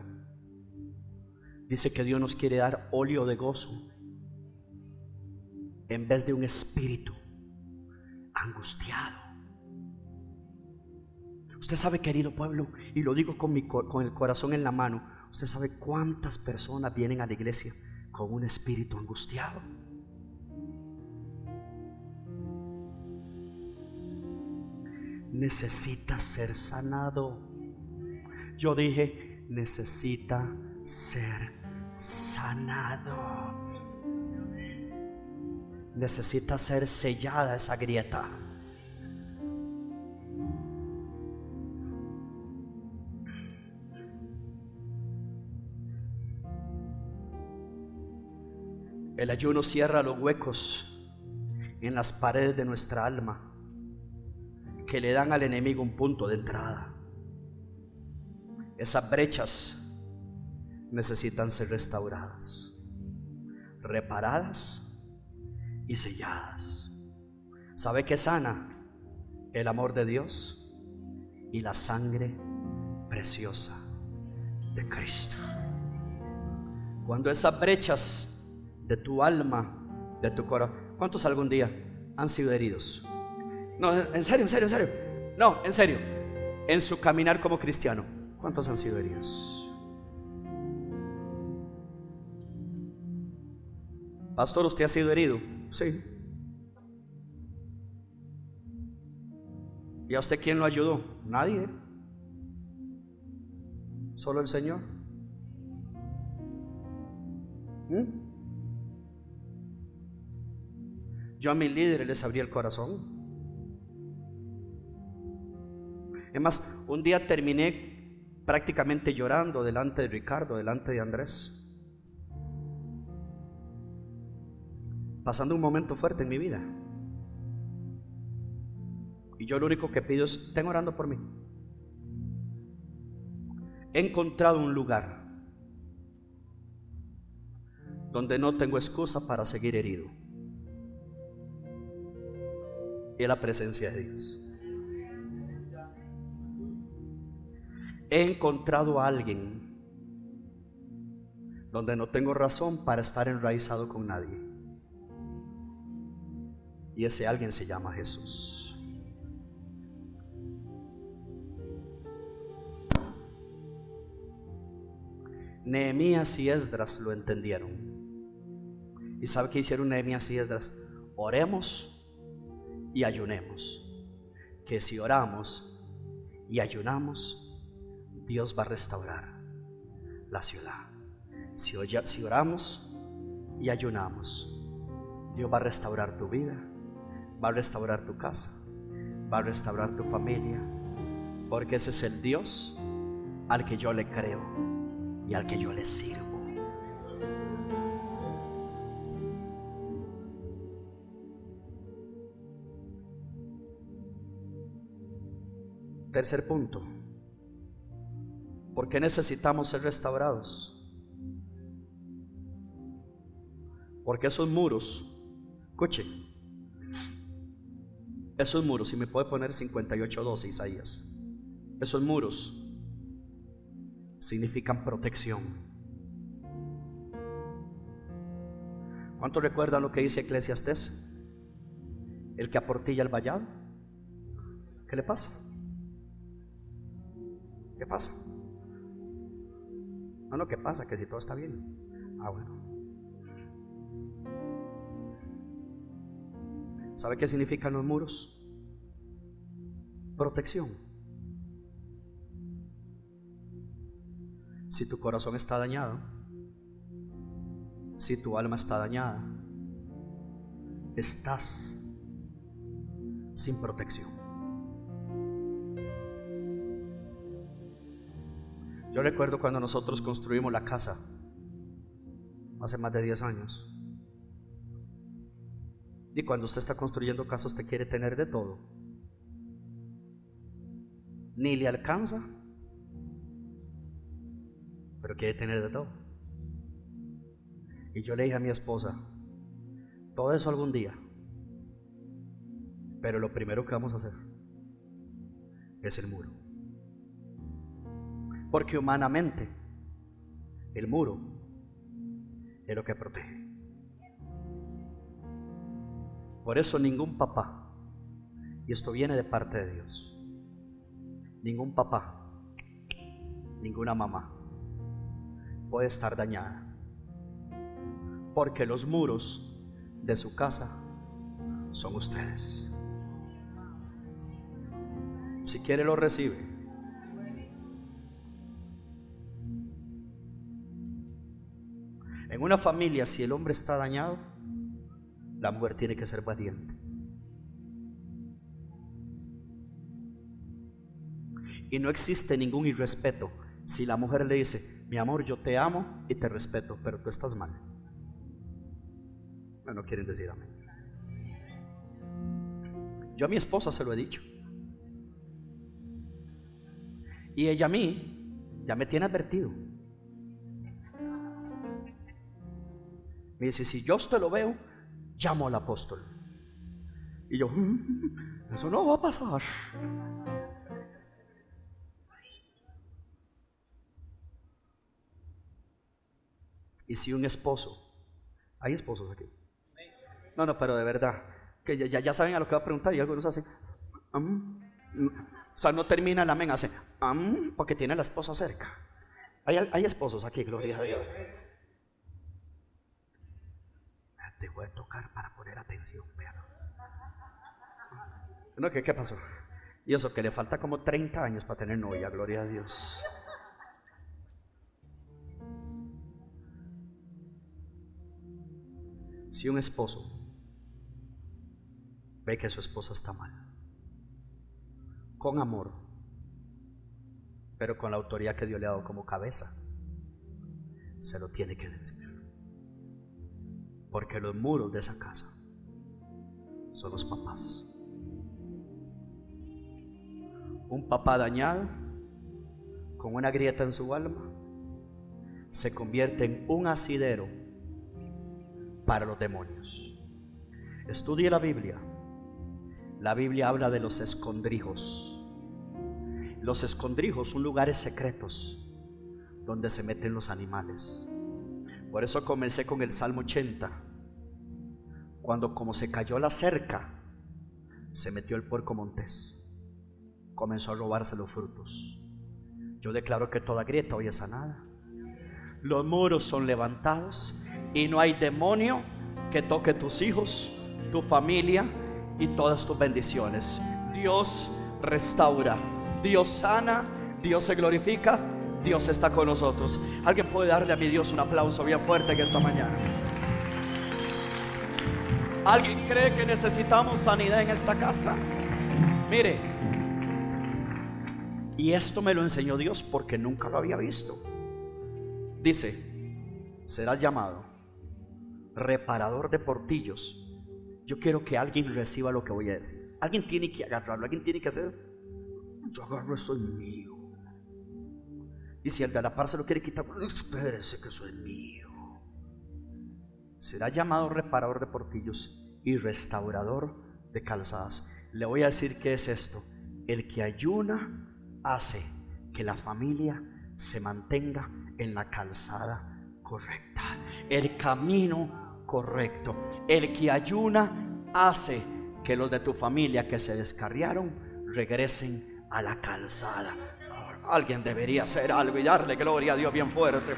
A: dice que Dios nos quiere dar óleo de gozo en vez de un espíritu angustiado. Usted sabe, querido pueblo, y lo digo con, mi, con el corazón en la mano, usted sabe cuántas personas vienen a la iglesia con un espíritu angustiado. Necesita ser sanado. Yo dije, necesita ser sanado. Necesita ser sellada esa grieta. El ayuno cierra los huecos en las paredes de nuestra alma que le dan al enemigo un punto de entrada. Esas brechas necesitan ser restauradas, reparadas y selladas. ¿Sabe qué sana? El amor de Dios y la sangre preciosa de Cristo. Cuando esas brechas de tu alma, de tu corazón, ¿cuántos algún día han sido heridos? No, en serio, en serio, en serio. No, en serio. En su caminar como cristiano, ¿cuántos han sido heridos? Pastor, ¿usted ha sido herido? Sí. ¿Y a usted quién lo ayudó? Nadie. Solo el Señor. ¿Mm? Yo a mis líderes les abrí el corazón. Es más, un día terminé prácticamente llorando delante de Ricardo, delante de Andrés. Pasando un momento fuerte en mi vida. Y yo lo único que pido es, estén orando por mí. He encontrado un lugar donde no tengo excusa para seguir herido. Y es la presencia de Dios. he encontrado a alguien donde no tengo razón para estar enraizado con nadie. Y ese alguien se llama Jesús. Nehemías y Esdras lo entendieron. ¿Y sabe qué hicieron Nehemías y Esdras? Oremos y ayunemos. Que si oramos y ayunamos, Dios va a restaurar la ciudad. Si, oramos y ayunamos, Dios va a restaurar tu vida, va a restaurar tu casa, va a restaurar tu familia, porque ese es el Dios al que yo le creo y al que yo le sirvo. Tercer punto. ¿Por qué necesitamos ser restaurados? Porque esos muros, escuchen, esos muros, si me puede poner 58.12 Isaías, esos muros significan protección. ¿Cuántos recuerdan lo que dice Eclesiastés? El que aportilla el vallado. ¿Qué le pasa? ¿Qué pasa? No, no, ¿qué pasa? Que si todo está bien. Ah, bueno. ¿Sabe qué significan los muros? Protección. Si tu corazón está dañado, si tu alma está dañada, estás sin protección. Yo recuerdo cuando nosotros construimos la casa, hace más de 10 años. Y cuando usted está construyendo casa, usted quiere tener de todo. Ni le alcanza, pero quiere tener de todo. Y yo le dije a mi esposa, todo eso algún día, pero lo primero que vamos a hacer es el muro. Porque humanamente el muro es lo que protege. Por eso ningún papá, y esto viene de parte de Dios, ningún papá, ninguna mamá puede estar dañada. Porque los muros de su casa son ustedes. Si quiere lo recibe. En una familia, si el hombre está dañado, la mujer tiene que ser valiente. Y no existe ningún irrespeto si la mujer le dice, mi amor, yo te amo y te respeto, pero tú estás mal. no quieren decir amén. Yo a mi esposa se lo he dicho. Y ella a mí ya me tiene advertido. Me dice, si yo usted lo veo, llamo al apóstol. Y yo, mm, eso no va a pasar. Y si un esposo, hay esposos aquí. No, no, pero de verdad, que ya, ya saben a lo que va a preguntar y algunos hacen, o sea, no termina el amén, hace, porque tiene la esposa cerca. Hay, hay esposos aquí, gloria a Dios. Voy a tocar para poner atención, No, ¿qué, ¿qué pasó? Y eso, que le falta como 30 años para tener novia, gloria a Dios. Si un esposo ve que su esposa está mal, con amor, pero con la autoridad que Dios le ha dado como cabeza, se lo tiene que decir. Porque los muros de esa casa son los papás. Un papá dañado, con una grieta en su alma, se convierte en un asidero para los demonios. Estudie la Biblia. La Biblia habla de los escondrijos. Los escondrijos son lugares secretos donde se meten los animales. Por eso comencé con el Salmo 80. Cuando como se cayó la cerca, se metió el puerco montés. Comenzó a robarse los frutos. Yo declaro que toda grieta hoy es sanada. Los muros son levantados y no hay demonio que toque tus hijos, tu familia y todas tus bendiciones. Dios restaura, Dios sana, Dios se glorifica Dios está con nosotros. Alguien puede darle a mi Dios un aplauso bien fuerte que esta mañana. ¿Alguien cree que necesitamos sanidad en esta casa? Mire, y esto me lo enseñó Dios porque nunca lo había visto. Dice, serás llamado reparador de portillos. Yo quiero que alguien reciba lo que voy a decir. Alguien tiene que agarrarlo, alguien tiene que hacer. Yo agarro eso mío. Y si el de la par se lo quiere quitar, espérese que eso es mío. Será llamado reparador de portillos y restaurador de calzadas. Le voy a decir qué es esto. El que ayuna hace que la familia se mantenga en la calzada correcta, el camino correcto. El que ayuna hace que los de tu familia que se descarriaron regresen a la calzada Alguien debería hacer algo y darle gloria a Dios bien fuerte.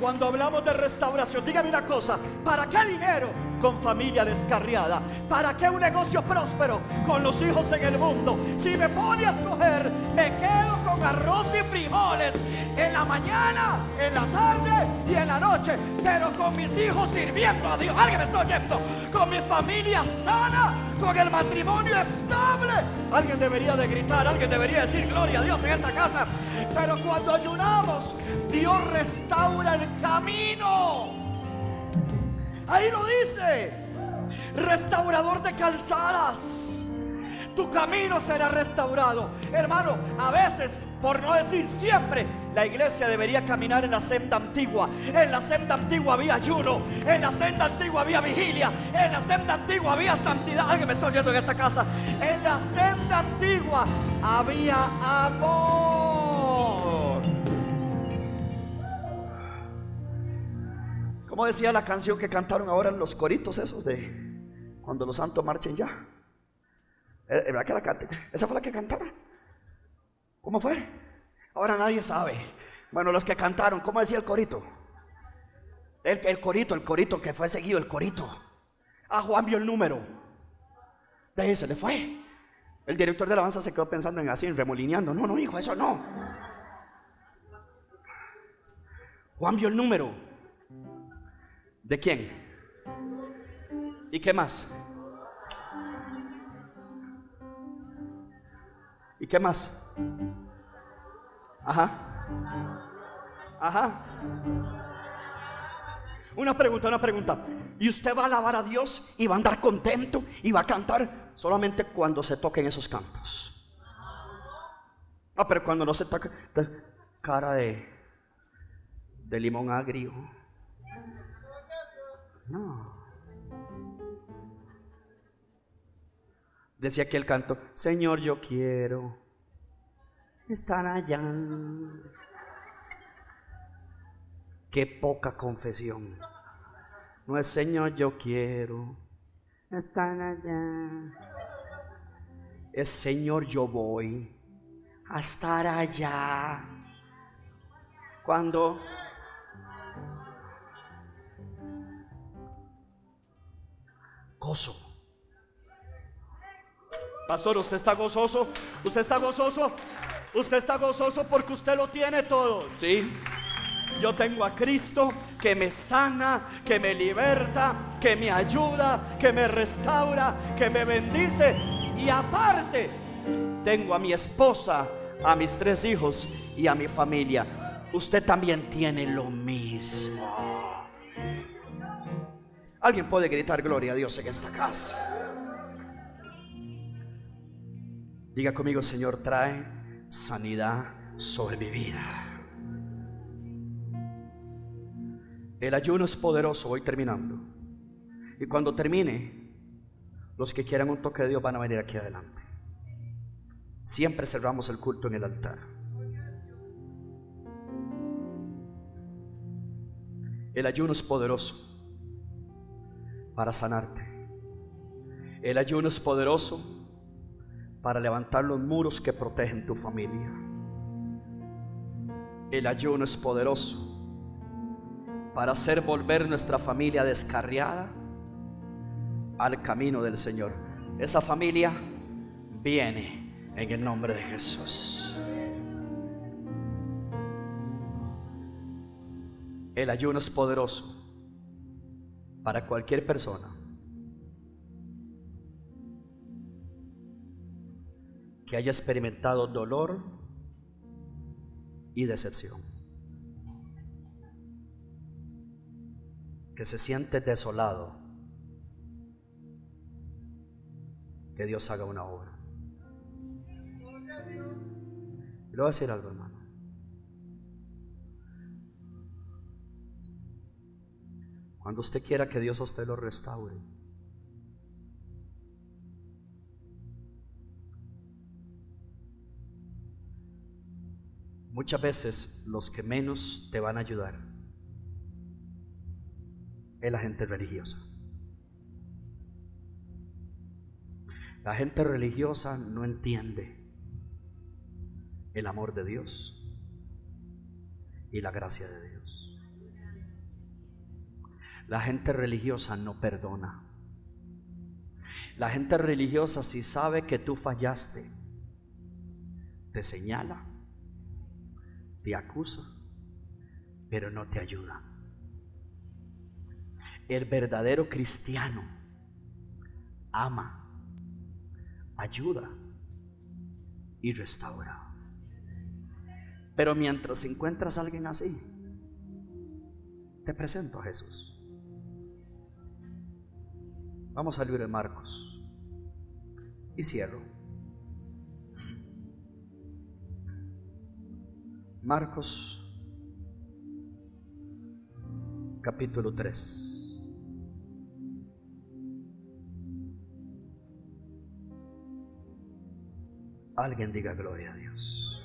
A: Cuando hablamos de restauración, dígame una cosa, ¿para qué dinero con familia descarriada? ¿Para qué un negocio próspero con los hijos en el mundo? Si me pone a escoger, me quedo con arroz y frijoles en la mañana, en la tarde y en la noche, pero con mis hijos sirviendo a Dios. Alguien me está oyendo, con mi familia sana, con el matrimonio estable. Alguien debería de gritar, alguien debería decir gloria a Dios en esta casa. Pero cuando ayunamos, Dios restaura el camino. Ahí lo dice. Restaurador de calzadas. Tu camino será restaurado. Hermano, a veces, por no decir siempre, la iglesia debería caminar en la senda antigua. En la senda antigua había ayuno. En la senda antigua había vigilia. En la senda antigua había santidad. Alguien me está oyendo en esta casa. En la senda antigua había amor. ¿Cómo decía la canción que cantaron ahora los coritos esos de cuando los santos marchen ya? Eh, ¿Verdad que la ¿Esa fue la que cantaron? ¿Cómo fue? Ahora nadie sabe. Bueno, los que cantaron, ¿cómo decía el corito? El, corito, el corito que fue seguido, el corito. A ah, Juan vio el número. De ahí se le fue. El director de la alabanza se quedó pensando en así, en remolineando. No, no, hijo, eso no. Juan vio el número. ¿De quién? ¿Y qué más? ¿Y qué más? Ajá. Ajá. Una pregunta, una pregunta. ¿Y usted va a alabar a Dios y va a andar contento y va a cantar solamente cuando se toquen esos cantos? Ah, pero cuando no se toca, cara de, de limón agrio. No. Decía aquí el canto, Señor, yo quiero estar allá. Qué poca confesión. No es Señor, yo quiero estar allá. Es Señor, yo voy a estar allá. Cuando Pastor, ¿usted está gozoso? ¿Usted está gozoso? ¿Usted está gozoso porque usted lo tiene todo? Sí. Yo tengo a Cristo que me sana, que me liberta, que me ayuda, que me restaura, que me bendice. Y aparte, tengo a mi esposa, a mis tres hijos y a mi familia. Usted también tiene lo mismo. Alguien puede gritar gloria a Dios en esta casa. Diga conmigo, Señor, trae sanidad sobre mi vida. El ayuno es poderoso, voy terminando. Y cuando termine, los que quieran un toque de Dios van a venir aquí adelante. Siempre cerramos el culto en el altar. El ayuno es poderoso para sanarte. El ayuno es poderoso para levantar los muros que protegen tu familia. El ayuno es poderoso para hacer volver nuestra familia descarriada al camino del Señor. Esa familia viene en el nombre de Jesús. El ayuno es poderoso para cualquier persona que haya experimentado dolor y decepción. que se siente desolado, que Dios haga una obra. Le voy a decir algo, hermano. Cuando usted quiera que Dios a usted lo restaure, muchas veces los que menos te van a ayudar es la gente religiosa. La gente religiosa no entiende el amor de Dios y la gracia de Dios. La gente religiosa no perdona. La gente religiosa si sabe que tú fallaste, te señala, te acusa, pero no te ayuda. El verdadero cristiano ama, ayuda y restaura. Pero mientras encuentras a alguien así, te presento a Jesús. Vamos a libro de Marcos. Y cierro. Marcos capítulo 3. Alguien diga gloria a Dios.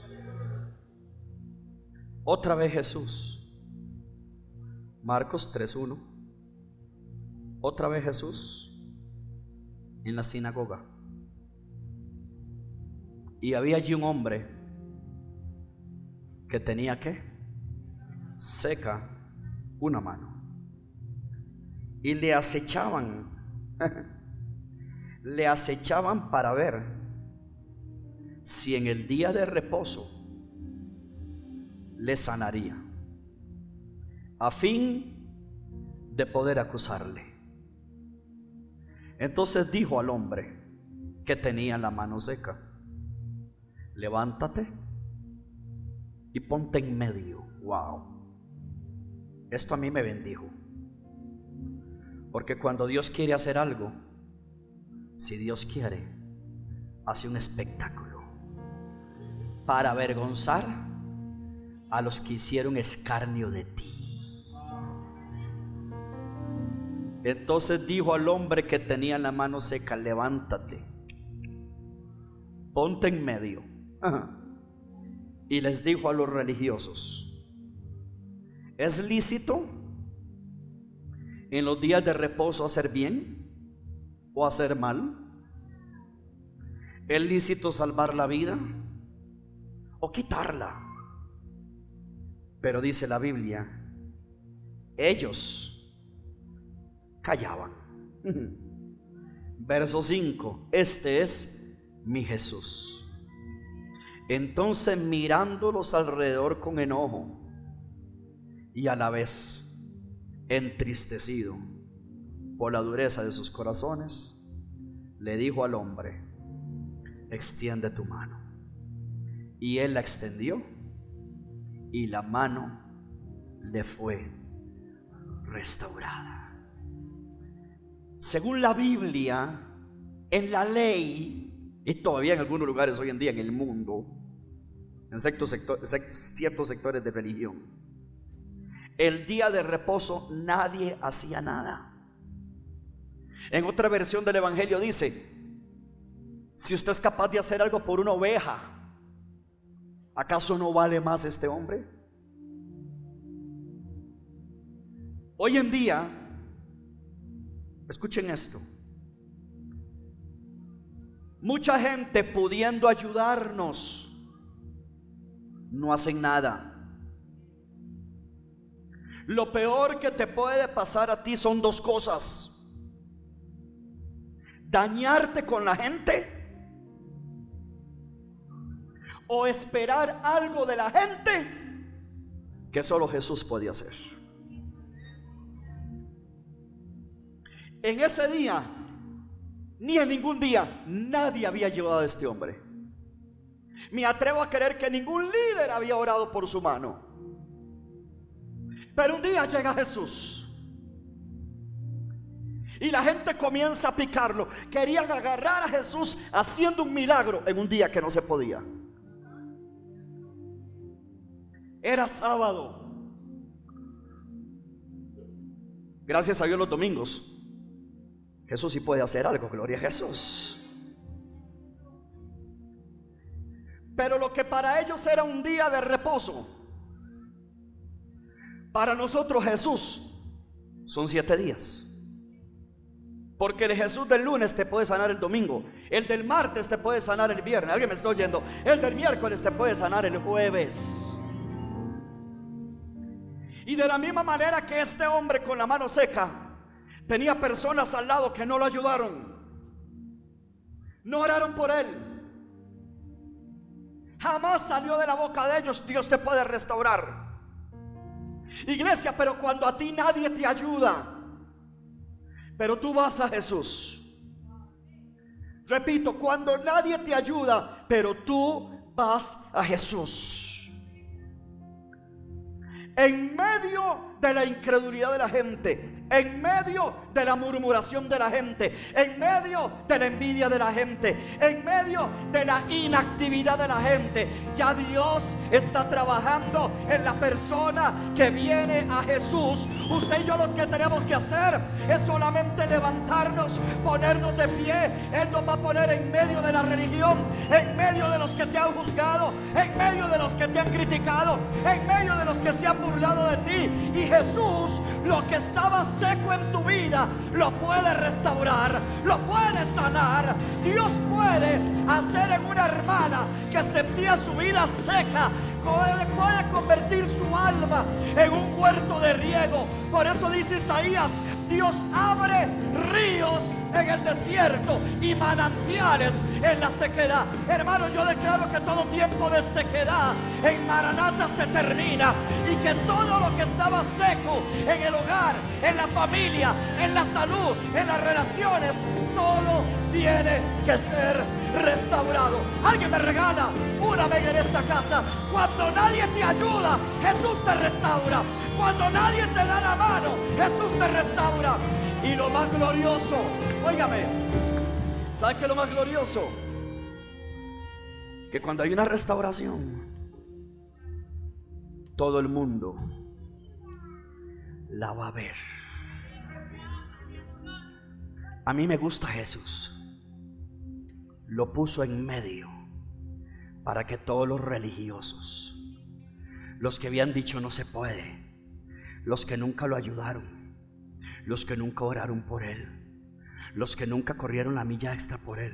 A: Otra vez Jesús. Marcos 3.1. Otra vez Jesús en la sinagoga. Y había allí un hombre que tenía que seca una mano. Y le acechaban, (laughs) le acechaban para ver si en el día de reposo le sanaría, a fin de poder acusarle. Entonces dijo al hombre que tenía la mano seca, levántate y ponte en medio. Wow. Esto a mí me bendijo. Porque cuando Dios quiere hacer algo, si Dios quiere, hace un espectáculo para avergonzar a los que hicieron escarnio de ti. Entonces dijo al hombre que tenía la mano seca, levántate, ponte en medio. Y les dijo a los religiosos, ¿es lícito en los días de reposo hacer bien o hacer mal? ¿Es lícito salvar la vida o quitarla? Pero dice la Biblia, ellos callaban. (laughs) Verso 5, este es mi Jesús. Entonces mirándolos alrededor con enojo y a la vez entristecido por la dureza de sus corazones, le dijo al hombre, extiende tu mano. Y él la extendió y la mano le fue restaurada. Según la Biblia, en la ley, y todavía en algunos lugares hoy en día en el mundo, en ciertos, sectores de religión, el día de reposo nadie hacía nada. En otra versión del Evangelio dice, si usted es capaz de hacer algo por una oveja, ¿acaso no vale más este hombre? Hoy en día Escuchen esto. Mucha gente pudiendo ayudarnos, no hacen nada. Lo peor que te puede pasar a ti son dos cosas. Dañarte con la gente o esperar algo de la gente que solo Jesús podía hacer. En ese día, ni en ningún día, nadie había llevado a este hombre. Me atrevo a creer que ningún líder había orado por su mano. Pero un día llega Jesús. Y la gente comienza a picarlo. Querían agarrar a Jesús haciendo un milagro en un día que no se podía. Era sábado. Gracias a Dios los domingos Jesús sí puede hacer algo, gloria a Jesús. Pero lo que para ellos era un día de reposo, para nosotros Jesús son siete días. Porque el Jesús del lunes te puede sanar el domingo. El del martes te puede sanar el viernes. Alguien me está oyendo. El del miércoles te puede sanar el jueves. Y de la misma manera que este hombre con la mano seca Tenía personas al lado que no lo ayudaron. No oraron por él. Jamás salió de la boca de ellos, Dios te puede restaurar. Iglesia, pero cuando a ti nadie te ayuda, pero tú vas a Jesús. Repito, cuando nadie te ayuda, pero tú vas a Jesús. En medio de la incredulidad de la gente, en medio de la murmuración de la gente, en medio de la envidia de la gente, en medio de la inactividad de la gente. Ya Dios está trabajando en la persona que viene a Jesús. Usted y yo lo que tenemos que hacer es solamente levantarnos, ponernos de pie. Él nos va a poner en medio de la religión, en medio de los que te han juzgado, en medio de los que te han criticado, en medio de los que se han burlado de ti. Y Jesús, lo que estaba seco en tu vida, lo puede restaurar, lo puede sanar. Dios puede hacer en una hermana que sentía su vida seca, puede, convertir su alma en un huerto de riego. Por eso dice Isaías, Dios abre ríos en el desierto y manantiales en la sequedad. Hermano, yo declaro que todo tiempo de sequedad en Maranata se termina y que todo lo que estaba seco en el hogar, en la familia, en la salud, en las relaciones, todo tiene que ser restaurado. Alguien me regala una vez en esta casa. Cuando nadie te ayuda, Jesús te restaura. Cuando nadie te da la mano, Jesús te restaura. Y lo más glorioso, óigame, ¿sabe qué es lo más glorioso? Que cuando hay una restauración, todo el mundo la va a ver. A mí me gusta Jesús. Lo puso en medio para que todos los religiosos, los que habían dicho no se puede, los que nunca lo ayudaron, los que nunca oraron por él, los que nunca corrieron la milla extra por él,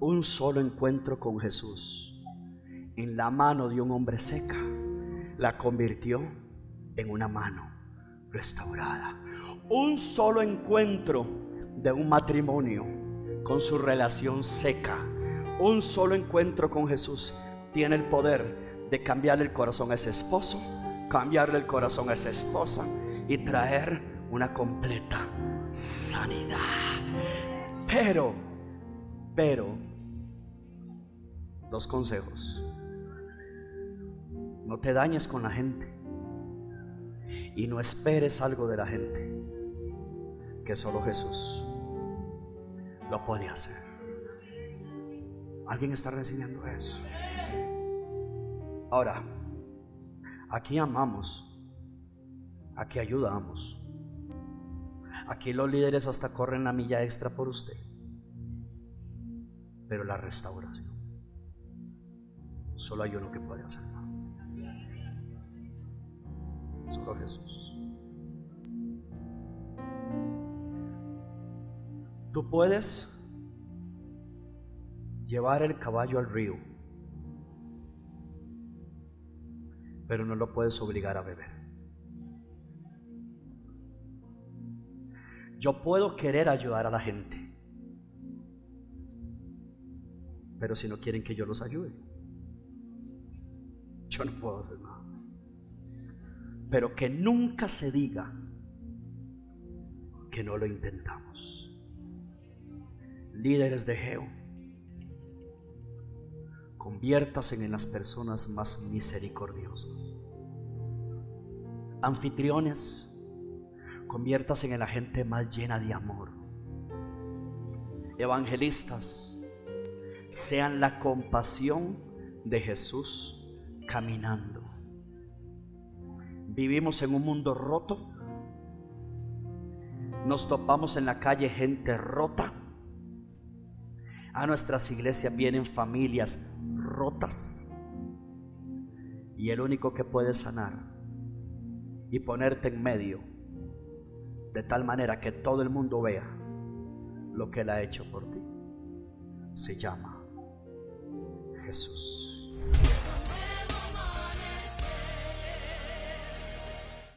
A: un solo encuentro con Jesús. En la mano de un hombre seca la convirtió en una mano restaurada. Un solo encuentro de un matrimonio con su relación seca, un solo encuentro con Jesús tiene el poder de cambiarle el corazón a ese esposo, cambiarle el corazón a esa esposa y traer una completa sanidad. Pero, pero, dos consejos. No te dañes con la gente. Y no esperes algo de la gente que solo Jesús lo puede hacer. ¿Alguien está recibiendo eso? Ahora, aquí amamos, aquí ayudamos, aquí los líderes hasta corren la milla extra por usted, pero la restauración, solo hay uno que puede hacerlo. Solo Jesús. Tú puedes llevar el caballo al río, pero no lo puedes obligar a beber. Yo puedo querer ayudar a la gente, pero si no quieren que yo los ayude, yo no puedo hacer nada pero que nunca se diga que no lo intentamos. Líderes de Geo, conviértase en las personas más misericordiosas. Anfitriones, conviértase en la gente más llena de amor. Evangelistas, sean la compasión de Jesús caminando. Vivimos en un mundo roto. Nos topamos en la calle gente rota. A nuestras iglesias vienen familias rotas. Y el único que puede sanar y ponerte en medio de tal manera que todo el mundo vea lo que Él ha hecho por ti, se llama Jesús.